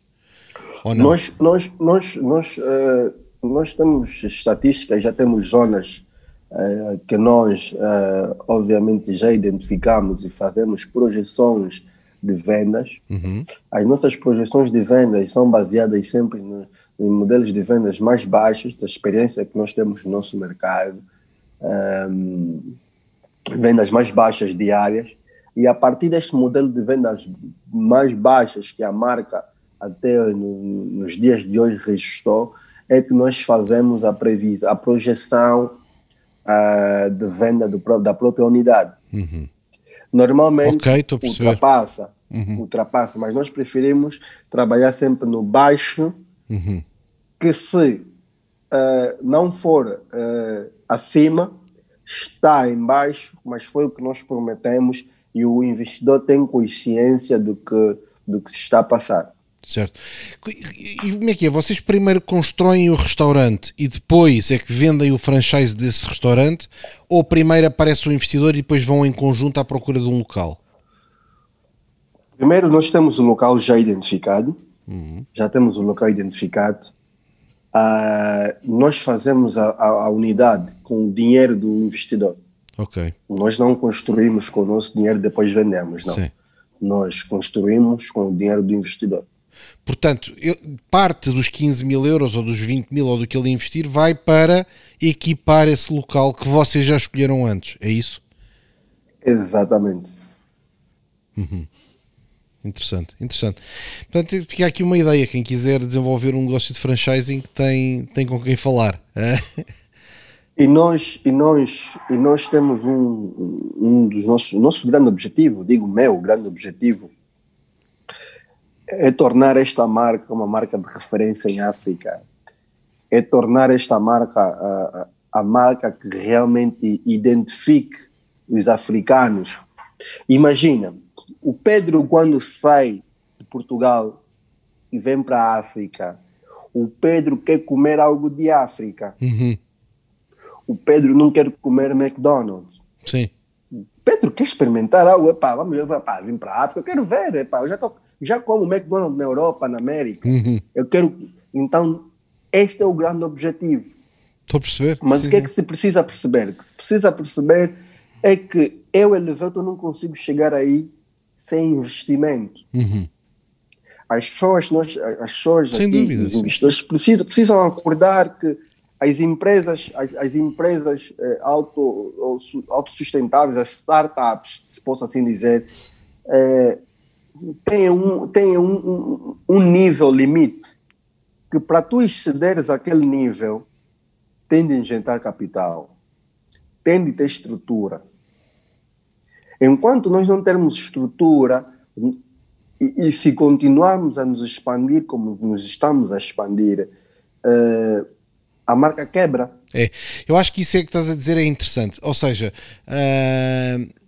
Ou não? Nós, nós, nós, nós, uh, nós temos estatísticas, já temos zonas uh, que nós, uh, obviamente, já identificamos e fazemos projeções de vendas. Uhum. As nossas projeções de vendas são baseadas sempre no, em modelos de vendas mais baixos, da experiência que nós temos no nosso mercado um, vendas mais baixas diárias, e a partir deste modelo de vendas mais baixas que a marca até no, nos dias de hoje registrou, é que nós fazemos a previsão, a projeção uh, de venda do, da própria unidade. Uhum. Normalmente okay, ultrapassa, uhum. ultrapassa, mas nós preferimos trabalhar sempre no baixo, uhum. que se uh, não for uh, acima, está embaixo, mas foi o que nós prometemos e o investidor tem consciência do que, do que se está a passar. Certo. E como é que é? Vocês primeiro constroem o restaurante e depois é que vendem o franchise desse restaurante? Ou primeiro aparece o investidor e depois vão em conjunto à procura de um local? Primeiro nós temos o local já identificado, uhum. já temos o local identificado, uh, nós fazemos a, a, a, unidade com o dinheiro do investidor. Ok. Nós não construímos com o nosso dinheiro e depois vendemos, não. Sim. Nós construímos com o dinheiro do investidor. Portanto, parte dos 15 mil euros ou dos 20 mil ou do que ele investir vai para equipar esse local que vocês já escolheram antes, é isso? Exatamente. Uhum. Interessante, interessante. Portanto, fica aqui uma ideia. Quem quiser desenvolver um negócio de franchising tem, tem com quem falar. E nós, e nós, e nós temos um, um dos nossos, nosso grande objetivo, digo meu grande objetivo, é tornar esta marca uma marca de referência em África. É tornar esta marca a, a marca que realmente identifique os africanos. Imagina, o Pedro, quando sai de Portugal e vem para a África, o Pedro quer comer algo de África. Uhum. O Pedro não quer comer McDonald's. Sim. Pedro quer experimentar algo. Epá, vamos epá, vim para a África, eu quero ver. Epá, eu já, tô, já como McDonald's na Europa, na América. Uhum. Eu quero. Então, este é o grande objetivo. Estou a perceber. Mas sim, o que é que se precisa perceber? O que se precisa perceber é que eu, Elevator, não consigo chegar aí sem investimento. Uhum. As pessoas, nós, as pessoas sem aqui, dúvida, os investidores precisam, precisam acordar que as empresas, as, as empresas eh, auto, autossustentáveis, as startups, se posso assim dizer, eh, têm, um, têm um, um, um nível limite que para tu excederes aquele nível tem de injetar capital, tem de ter estrutura, Enquanto nós não termos estrutura e, e se continuarmos a nos expandir como nos estamos a expandir, uh, a marca quebra. É, eu acho que isso é que estás a dizer é interessante. Ou seja, uh,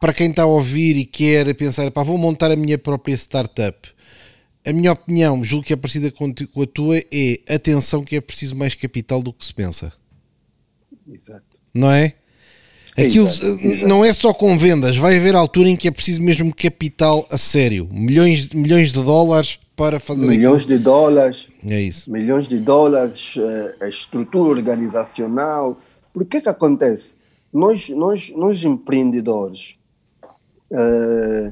para quem está a ouvir e quer pensar, pá, vou montar a minha própria startup. A minha opinião, julgo que é parecida com a tua, é atenção que é preciso mais capital do que se pensa. Exato. Não é? Aquilo exato, exato. não é só com vendas, vai haver altura em que é preciso mesmo capital a sério, milhões, milhões de dólares para fazer milhões aquilo. de dólares, é isso. milhões de dólares, eh, a estrutura organizacional. Por que que acontece? Nós, nós, nós empreendedores, uh,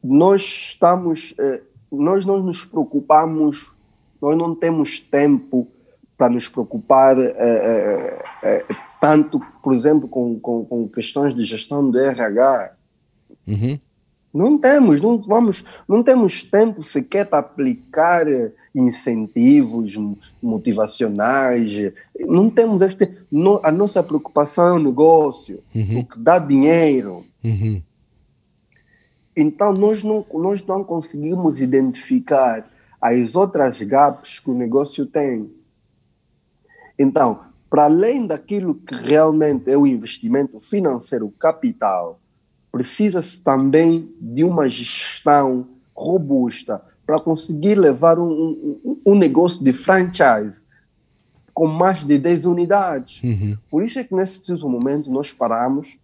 nós estamos, uh, nós não nos preocupamos, nós não temos tempo para nos preocupar uh, tanto, por exemplo, com, com, com, questões de gestão do RH. Uhum. Não temos, não vamos, não temos tempo sequer para aplicar incentivos motivacionais. Não temos esse tempo. A nossa preocupação é o negócio, uhum. o que dá dinheiro. Uhum. Então nós não, nós não conseguimos identificar as outras gaps que o negócio tem. Então, para além daquilo que realmente é o investimento financeiro capital, precisa-se também de uma gestão robusta para conseguir levar um, um, um, negócio de franchise com mais de 10 unidades. Uhum. Por isso é que nesse preciso momento nós paramos,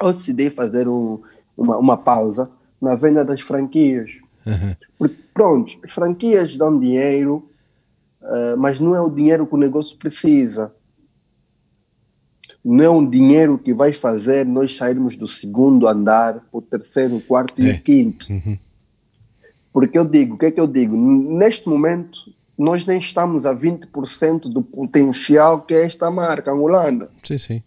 eu decidi fazer um, uma, uma pausa na venda das franquias. Uhum. Porque, pronto, as franquias dão dinheiro, uh, mas não é o dinheiro que o negócio precisa não é um dinheiro que vai fazer nós sairmos do segundo andar para o terceiro, quarto é. e o quinto. Uhum. Porque eu digo, o que é que eu digo? Neste momento, nós nem estamos a 20% do potencial que é esta marca angolana. Sim, sim.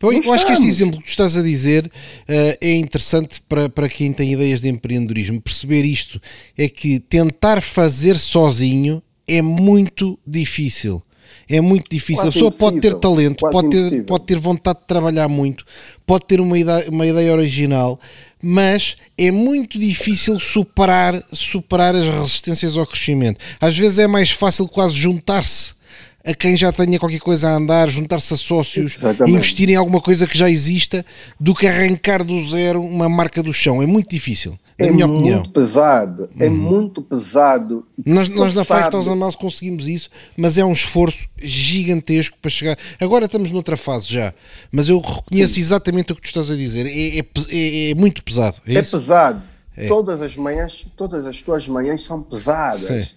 Bom, eu acho que este exemplo que tu estás a dizer uh, é interessante para, para quem tem ideias de empreendedorismo. Perceber isto é que tentar fazer sozinho é muito difícil. É muito difícil. Quase a pessoa pode ter talento, pode ter, pode ter vontade de trabalhar muito, pode ter uma ideia, uma ideia original, mas é muito difícil superar, superar as resistências ao crescimento. Às vezes é mais fácil quase juntar-se a quem já tenha qualquer coisa a andar, juntar-se a sócios, Exatamente. investir em alguma coisa que já exista, do que arrancar do zero uma marca do chão. É muito difícil na é minha opinião. muito pesado, é uhum. muito pesado. Nós, nós na Five Thousand Miles conseguimos isso, mas é um esforço gigantesco para chegar. Agora estamos noutra fase já, mas eu reconheço Sim. exatamente o que tu estás a dizer. É, é, é, é muito pesado. É, é pesado. É. Todas as manhãs, todas as tuas manhãs são pesadas. Sim.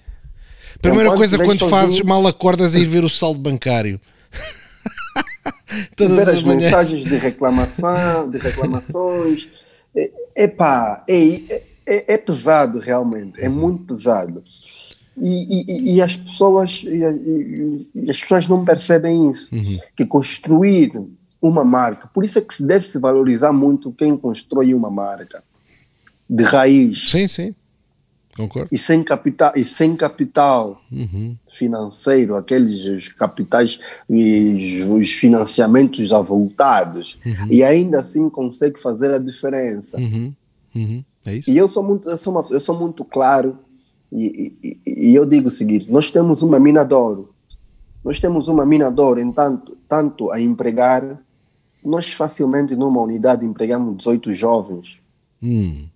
Primeira então, coisa quando sozinho, fazes mal acordas é ir ver o saldo bancário. Todas ver as, as mensagens de reclamação, de reclamações é, epá, é, é, é pesado realmente, é muito pesado. E, e, e as pessoas e, e, as pessoas não percebem isso, uhum. que construir uma marca, por isso é que se deve se valorizar muito quem constrói uma marca de raiz. Sim, sim. Concordo. E sem capital, e sem capital uhum. financeiro, aqueles capitais e os financiamentos avultados, uhum. e ainda assim consegue fazer a diferença. Uhum. uhum. É isso? E eu sou muito, eu sou, uma, eu sou muito claro e, e, e, eu digo o seguinte: nós temos uma mina de ouro, nós temos uma mina de ouro, entanto, tanto a empregar, nós facilmente numa unidade empregamos 18 jovens. Hum.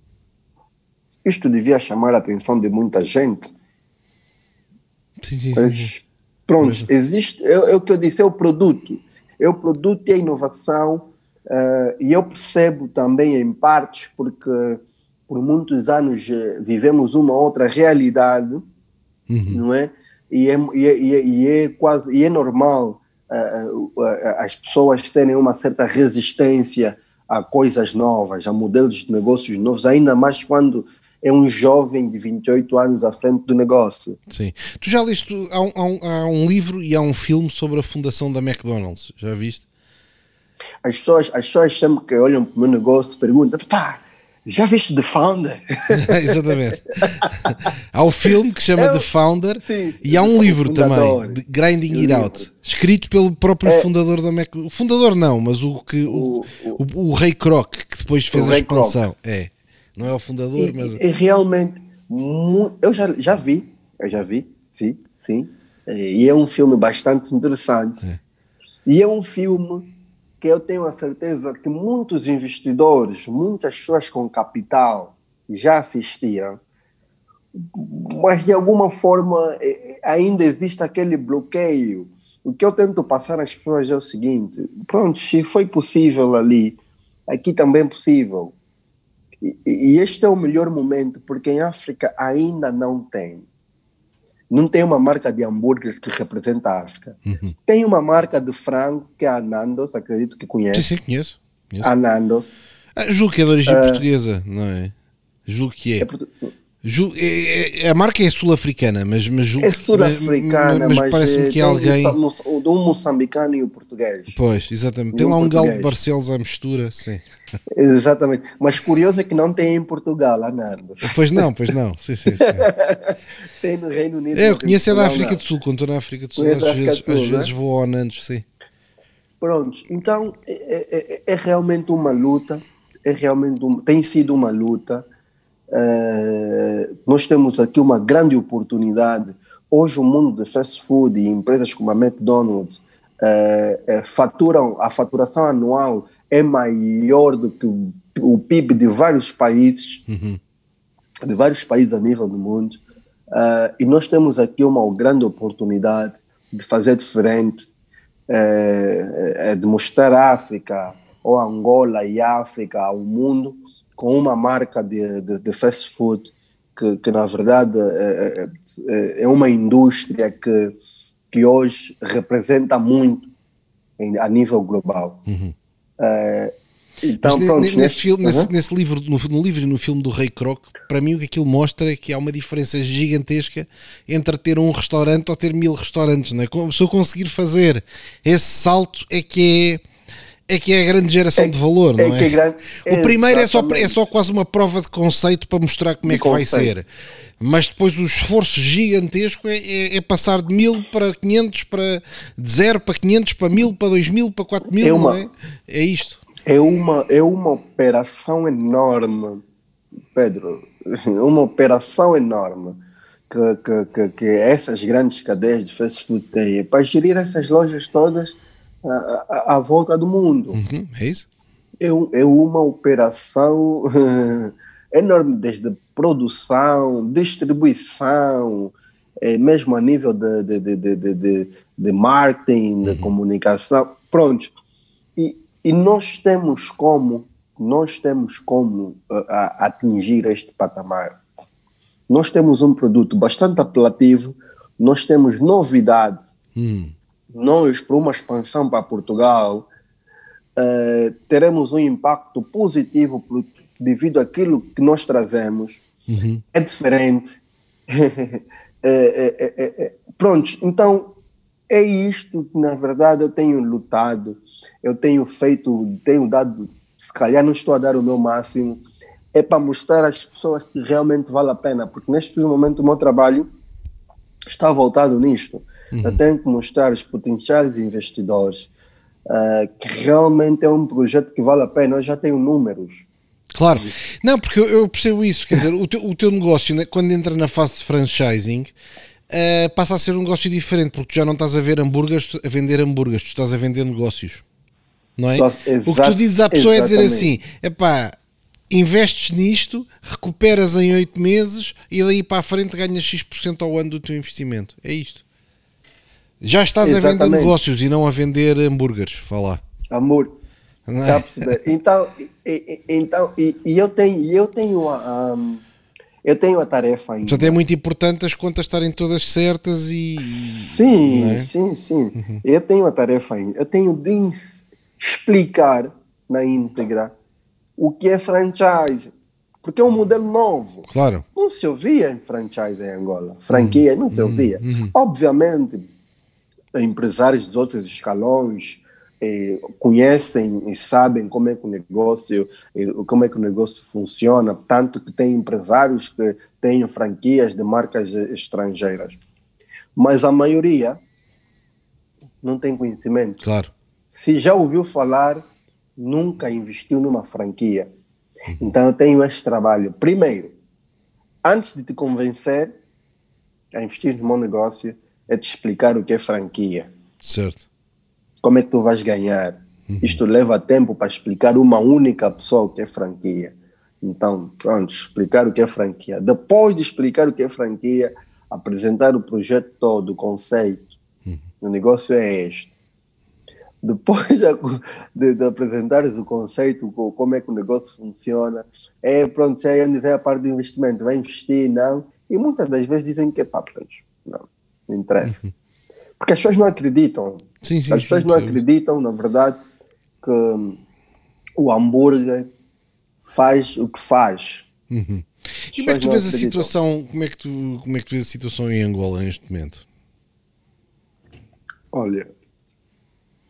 Isto devia chamar a atenção de muita gente. Sim, sim, Mas, pronto, existe, é, é, o que eu disse, é o produto. É o produto e a inovação, uh, e eu percebo também em partes, porque por muitos anos uh, vivemos uma outra realidade, uhum. não é? E é, e é, e é, quase, e é normal uh, as pessoas terem uma certa resistência a coisas novas, a modelos de negócios novos, ainda mais quando é um jovem de 28 anos à frente do negócio. Sim. Tu já leste, há um, há um, há um livro e há um filme sobre a fundação da McDonald's, já viste? As pessoas, as pessoas sempre que olham para o meu negócio perguntam, pá, já viste The Founder? Exatamente. há o filme que chama é, The Founder sim, sim, e há um livro fundador, também, Grinding It Out, escrito pelo próprio é, fundador da McDonald's. O fundador não, mas o que o, o, o, o Ray Kroc, que depois fez a expansão. Kroc. É. Não é o fundador, e, mas. E realmente, eu já, já vi, eu já vi, sim, sim. E é um filme bastante interessante. É. E é um filme que eu tenho a certeza que muitos investidores, muitas pessoas com capital já assistiram, mas de alguma forma ainda existe aquele bloqueio. O que eu tento passar às pessoas é o seguinte: pronto, se foi possível ali, aqui também é possível. E, e este é o melhor momento, porque em África ainda não tem. Não tem uma marca de hambúrgueres que representa a África. Uhum. Tem uma marca de frango, que é a Nandos, acredito que conhece. Sim, sim, conheço. conheço. A Nandos. Ah, julgo que é de origem uh, portuguesa, não é? Julgo que é. é é, é, a marca é sul-africana, mas, mas é sul-africana, mas, mas parece-me que é alguém o do moçambicano e o português. Pois, exatamente. Tem lá um galo de Barcelos à mistura, sim. Exatamente. Mas curioso é que não tem em Portugal, a Nando. Pois não, pois não. Sim, sim, sim. tem no Reino Unido. É, eu conheço é da África do Sul, quando estou na África do Sul, às vezes, Sul, às é? vezes vou ao Nandos, sim. Pronto, então é, é, é, é realmente uma luta, é realmente um, tem sido uma luta Uh, nós temos aqui uma grande oportunidade. Hoje, o mundo de fast food e empresas como a McDonald's uh, uh, faturam, a faturação anual é maior do que o, o PIB de vários países, uhum. de vários países a nível do mundo. e nós temos aqui uma grande oportunidade de fazer diferente, de mostrar a África, ou Angola e África ao mundo, com uma marca de, de, de fast food que, que na verdade é, é, é, uma indústria que, que hoje representa muito em, a nível global. Uhum. É, então, pronto, nesse, nesse, filme, uhum. nesse, nesse, livro, no, no, livro e no filme do Rei Croc, para mim o que aquilo mostra é que há uma diferença gigantesca entre ter um restaurante ou ter mil restaurantes. Não é? Se eu conseguir fazer esse salto é que é é que é a grande geração é, de valor, é não é? grande, o primeiro é só, é só quase uma prova de conceito para mostrar como de é que conceito. vai ser. Mas depois o esforço gigantesco é, é, é, passar de mil para 500, para, de zero para 500, para mil, para 2000, para 4000, é, uma, é? é isto. É uma, é uma operação enorme, Pedro, uma operação enorme que, que, que, que essas grandes cadeias de fast food têm. Para gerir essas lojas todas à, volta do mundo. Uhum, é isso? É, é uma operação enorme, desde produção, distribuição, é, mesmo a nível de, de, de, de, de, marketing, de uhum. comunicação, pronto. E, e nós temos como, nós temos como uh, atingir este patamar. Nós temos um produto bastante apelativo, nós temos novidades, uhum nós, para uma expansão para Portugal, uh, teremos um impacto positivo por, devido àquilo que nós trazemos. Uhum. É diferente. é, é, é, pronto, então é isto que, na verdade, eu tenho lutado, eu tenho feito, tenho dado, se calhar não estou a dar o meu máximo, é para mostrar às pessoas que realmente vale a pena, porque neste momento o meu trabalho está voltado nisto. Uhum. Eu tenho que mostrar aos potenciais investidores uh, que realmente é um projeto que vale a pena. Eu já tenho números. Claro, não, porque eu, eu percebo isso. Quer dizer, o teu, o teu negócio, né, quando entra na fase de franchising, uh, passa a ser um negócio diferente, porque tu já não estás a ver hambúrgueres, a vender hambúrgueres, tu estás a vender negócios. Não é? Exato, o que tu dizes à pessoa exatamente. é dizer assim: é pá, investes nisto, recuperas em 8 meses e daí para a frente ganhas X% ao ano do teu investimento. É isto. Já estás Exatamente. a vender negócios e não a vender hambúrgueres, falar. Amor. Não é? Tá a perceber? Então, e, então e, e, eu tenho, eu tenho a, um, eu tenho a tarefa ainda. Portanto, é muito importante as contas estarem todas certas e. Sim, é? sim, sim. Uhum. Eu tenho a tarefa ainda. Eu tenho de explicar na íntegra o que é franchise. Porque é um modelo novo. Claro. Não se ouvia em franchise em Angola. Franquia, uhum. não se ouvia. Uhum. Obviamente, empresários dos outros escalões eh, conhecem e sabem como é que o negócio eh, como é que o negócio funciona tanto que tem empresários que têm franquias de marcas estrangeiras. Mas a maioria não tem conhecimento. Claro. Se já ouviu falar nunca investiu numa franquia. Então eu tenho este trabalho. Primeiro antes de te convencer a investir no meu negócio é te explicar o que é franquia. Certo. Como é que tu vais ganhar? Uhum. Isto leva tempo para explicar uma única pessoa o que é franquia. Então, pronto, explicar o que é franquia. Depois de explicar o que é franquia, apresentar o projeto todo, o conceito, uhum. o negócio é este. Depois de, de apresentares o conceito, como é que o negócio funciona, é pronto, aí onde vem a parte do investimento, vai investir, não, e muitas das vezes dizem que é papas, não, não interessa. Uhum. Porque as pessoas não acreditam. Sim, sim, as pessoas sim, não acreditam, na verdade, que o hambúrguer faz o que faz. Uhum. E como é que tu vês a situação? Como é que tu, como é que tu vês a situação em Angola neste momento? Olha.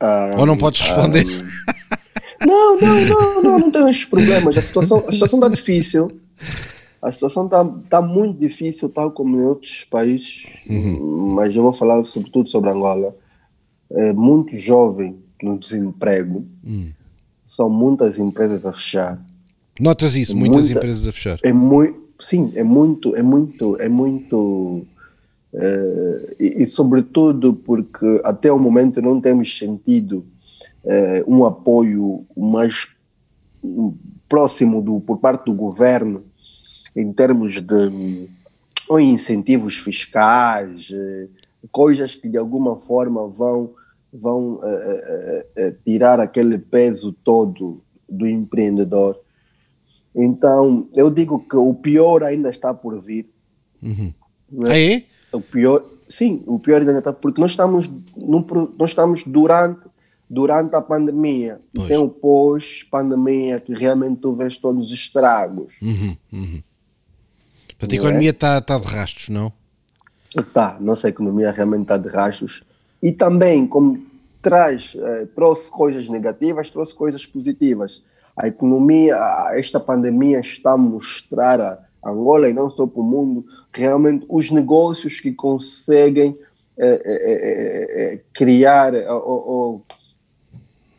Um, Ou não podes responder? Um, não, não, não, não, não tenho esses problemas. A situação, a situação está difícil. A situação está tá muito difícil, tal como em outros países, uhum. mas eu vou falar sobretudo sobre Angola. É muito jovem no desemprego, uhum. são muitas empresas a fechar Notas isso, muitas muita, empresas a fechar. É muito, sim, é muito, é muito, é muito, uh, e, e, sobretudo porque até o momento não temos sentido uh, um apoio mais próximo do, por parte do governo em termos de ou incentivos fiscais, uh, coisas que de alguma forma vão vão tirar aquele peso todo do empreendedor então, eu digo que o pior ainda está por vir. Uhum. Né? é? O pior, sim, o pior ainda está porque nós estamos, num, nós estamos durante, durante a pandemia. Pois. Tem o pós-pandemia que realmente tu vês todos os estragos. Uhum, uhum. A é? economia está tá de rastros, não? Está, nossa economia realmente está de rastros. E também, como traz, eh, trouxe coisas negativas, trouxe coisas positivas a economia, esta pandemia está a mostrar a Angola e não só para o mundo, realmente os negócios que conseguem é, é, é, criar ou, ou,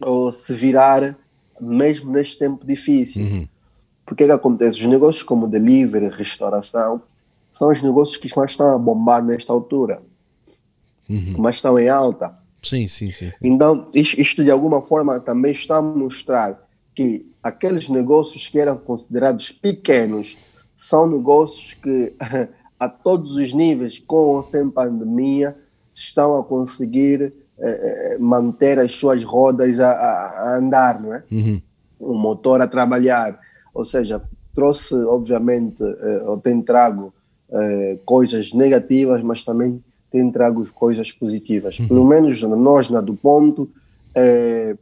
ou, se virar mesmo neste tempo difícil. Uhum. Porque é que acontece? Os negócios como delivery, restauração, são os negócios que mais estão a bombar nesta altura, uhum. que mais estão em alta. Sim, sim, sim. Então, isto, isto de alguma forma também está a mostrar que aqueles negócios que eram considerados pequenos são negócios que, a todos os níveis, com ou sem pandemia, estão a conseguir eh, eh, manter as suas rodas a, a andar, não é? Uhum. O motor a trabalhar. Ou seja, trouxe, obviamente, eh, ou tem trago eh, coisas negativas, mas também tem trago coisas positivas. Uhum. Pelo menos nós, na do ponto, eh,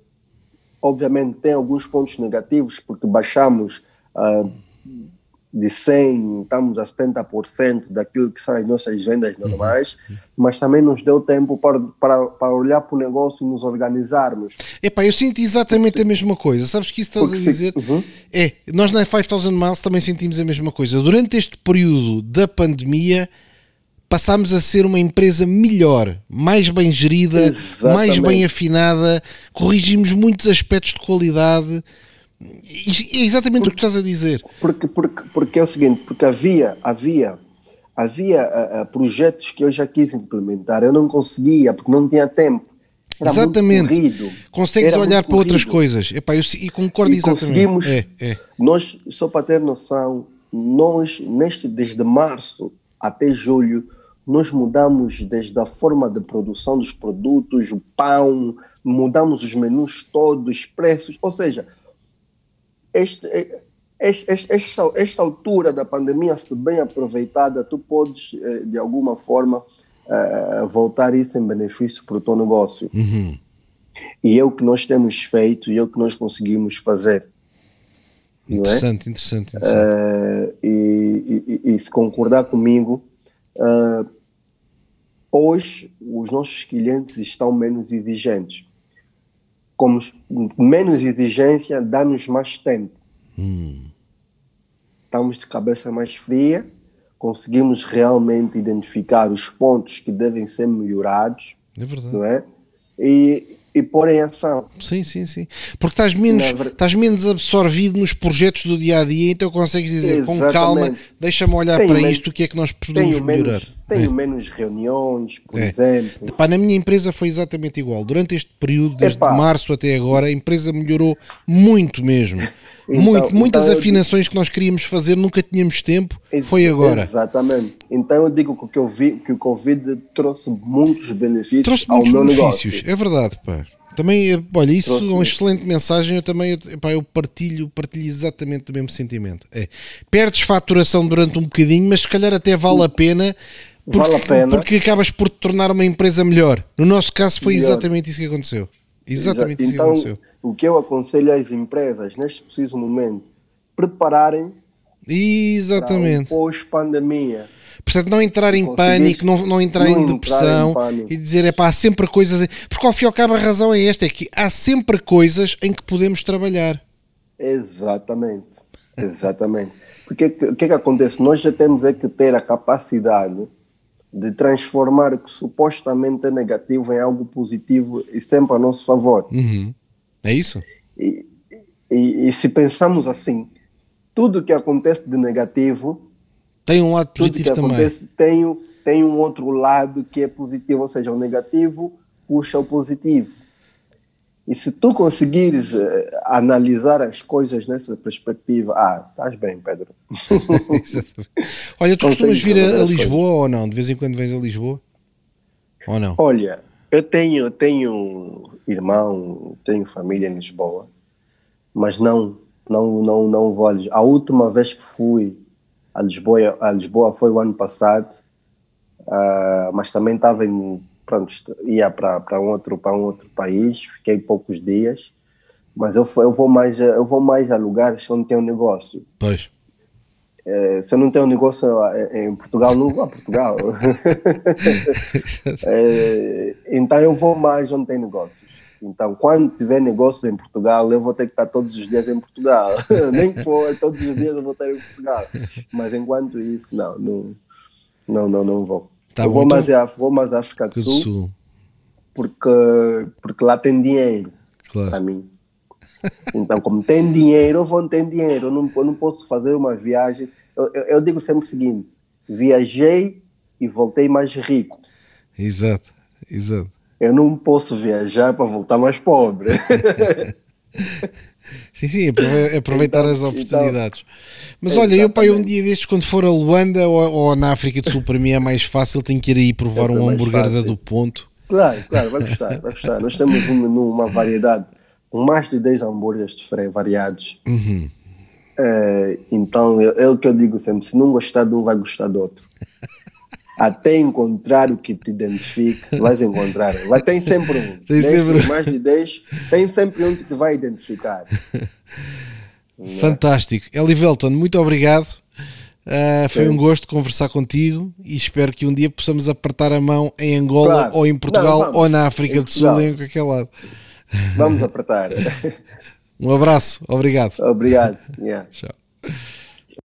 Obviamente tem alguns pontos negativos, porque baixamos uh, de 100, estamos a 70% daquilo que são as nossas vendas uhum. normais, uhum. mas também nos deu tempo para, para, para olhar para o negócio e nos organizarmos. Epá, eu sinto exatamente a mesma coisa, sabes que isso estás porque a dizer? Se, uhum. É, nós na 5000 Miles também sentimos a mesma coisa. Durante este período da pandemia, passámos a ser uma empresa melhor, mais bem gerida, Exatamente. mais bem afinada, corrigimos muitos aspectos de qualidade. É exatamente porque, o que estás a dizer. Porque, porque, porque é o seguinte, porque havia, havia, havia uh, projetos que eu já quis implementar, eu não conseguia, porque não tinha tempo. Era exatamente. Consegues Era olhar para outras coisas. Epá, eu, e concordo e exatamente. Conseguimos, é, é. Nós, só para ter noção, nós, neste, desde março até julho, nós mudamos desde a forma de produção dos produtos, o pão, mudamos os menus todos, os preços, ou seja, este, este, esta, esta altura da pandemia, se bem aproveitada, tu podes, eh, de alguma forma, uh, voltar isso em benefício para o teu negócio. Uhum. E é o que nós temos feito e é o que nós conseguimos fazer. Interessante, é? interessante. interessante. Uh, e, e, e, se concordar comigo, Uh, hoje, os nossos clientes estão menos exigentes. Como menos exigência, dá-nos mais tempo. Hum. Estamos de cabeça mais fria, conseguimos realmente identificar os pontos que devem ser melhorados. É verdade. Não é? E, e pôr em ação. Sim, sim, sim. Porque estás menos, estás menos absorvido nos projetos do dia a dia, então consegues dizer Exatamente. com calma, deixa-me olhar tenho para isto, o que é que nós podemos melhorar. Menos, tenho é. menos reuniões, por é. exemplo. Epá, na minha empresa foi exatamente igual. Durante este período, desde Epá. março até agora, a empresa melhorou muito mesmo. Então, muito, muitas então afinações que nós queríamos fazer, nunca tínhamos tempo, foi agora. Exatamente. Então eu digo que o que eu vi, que o Covid trouxe muitos benefícios trouxe ao muitos meu benefícios, negócio. é verdade, pá. Também, olha, isso é uma excelente mensagem. Eu também epá, eu partilho, partilho exatamente o mesmo sentimento. É, perdes faturação durante um bocadinho, mas se calhar até vale a pena porque, vale a pena. porque acabas por te tornar uma empresa melhor. No nosso caso foi melhor. exatamente isso que aconteceu. Exatamente Exato. isso então, que aconteceu. O que eu aconselho às empresas neste preciso momento, prepararem-se Exatamente. pós-pandemia. Portanto, não entrar em pânico, não, não entrar não em depressão entrar em e dizer, é pá, há sempre coisas. Porque ao fim e ao cabo a razão é esta: é que há sempre coisas em que podemos trabalhar. Exatamente, exatamente. Porque o que é que acontece? Nós já temos é que ter a capacidade de transformar o que supostamente é negativo em algo positivo e sempre a nosso favor. Uhum. É isso? E, e, e, se pensamos assim, tudo que acontece de negativo tem um lado positivo também. Tem, tem um outro lado que é positivo, ou seja, o negativo puxa o positivo. E se tu conseguires uh, analisar as coisas nessa perspectiva, ah, estás bem, Pedro. Olha, tu costumas vir a, a Lisboa ou não? De vez em quando vens a Lisboa? Ou não? Olha, eu tenho, tenho irmão, tenho família em Lisboa, mas não, não, não, não vou a Lisboa. A última vez que fui a Lisboa, a Lisboa foi o ano passado, uh, mas também estava em pronto, ia para um outro para um outro país, fiquei poucos dias, mas eu, eu vou mais eu vou mais a lugares onde tem um negócio. Pois. É, se eu não tenho negócio em Portugal, não vou a Portugal. é, então eu vou mais onde tem negócios. Então, quando tiver negócios em Portugal, eu vou ter que estar todos os dias em Portugal. Nem que for, todos os dias eu vou estar em Portugal. Mas enquanto isso, não, não, não, não, não vou. Tá eu vou mais, a, vou mais à África do, do Sul, Sul, Porque, porque lá tem dinheiro claro. para mim. Então, como tem dinheiro, eu vou não ter dinheiro. Eu não, eu não posso fazer uma viagem. Eu, eu, eu, digo sempre o seguinte: viajei e voltei mais rico. Exato, exato. Eu não posso viajar para voltar mais pobre. Sim, sim, aproveitar então, as então, oportunidades. Então, Mas olha, eu pai, um dia destes, quando for a Luanda ou, ou, na África do Sul, para mim é mais fácil, tenho que ir aí provar um hambúrguer da do ponto. Claro, claro, vai gostar, vai gostar. Nós temos uma, uma variedade, com mais de 10 hambúrgueres diferentes, variados. Uhum. É, então, é o que eu digo sempre: se não gostar de um, vai gostar do outro até encontrar o que te identifica, vais encontrar. Vai, tem sempre um. Tem sempre... mais de 10, tem sempre um que te vai identificar. Fantástico. Elivelton, muito obrigado. Uh, foi um gosto conversar contigo e espero que um dia possamos apertar a mão em Angola claro. ou em Portugal Não, ou na África do Sul, em qualquer lado. Vamos apertar. um abraço, obrigado. Obrigado. Yeah. Tchau.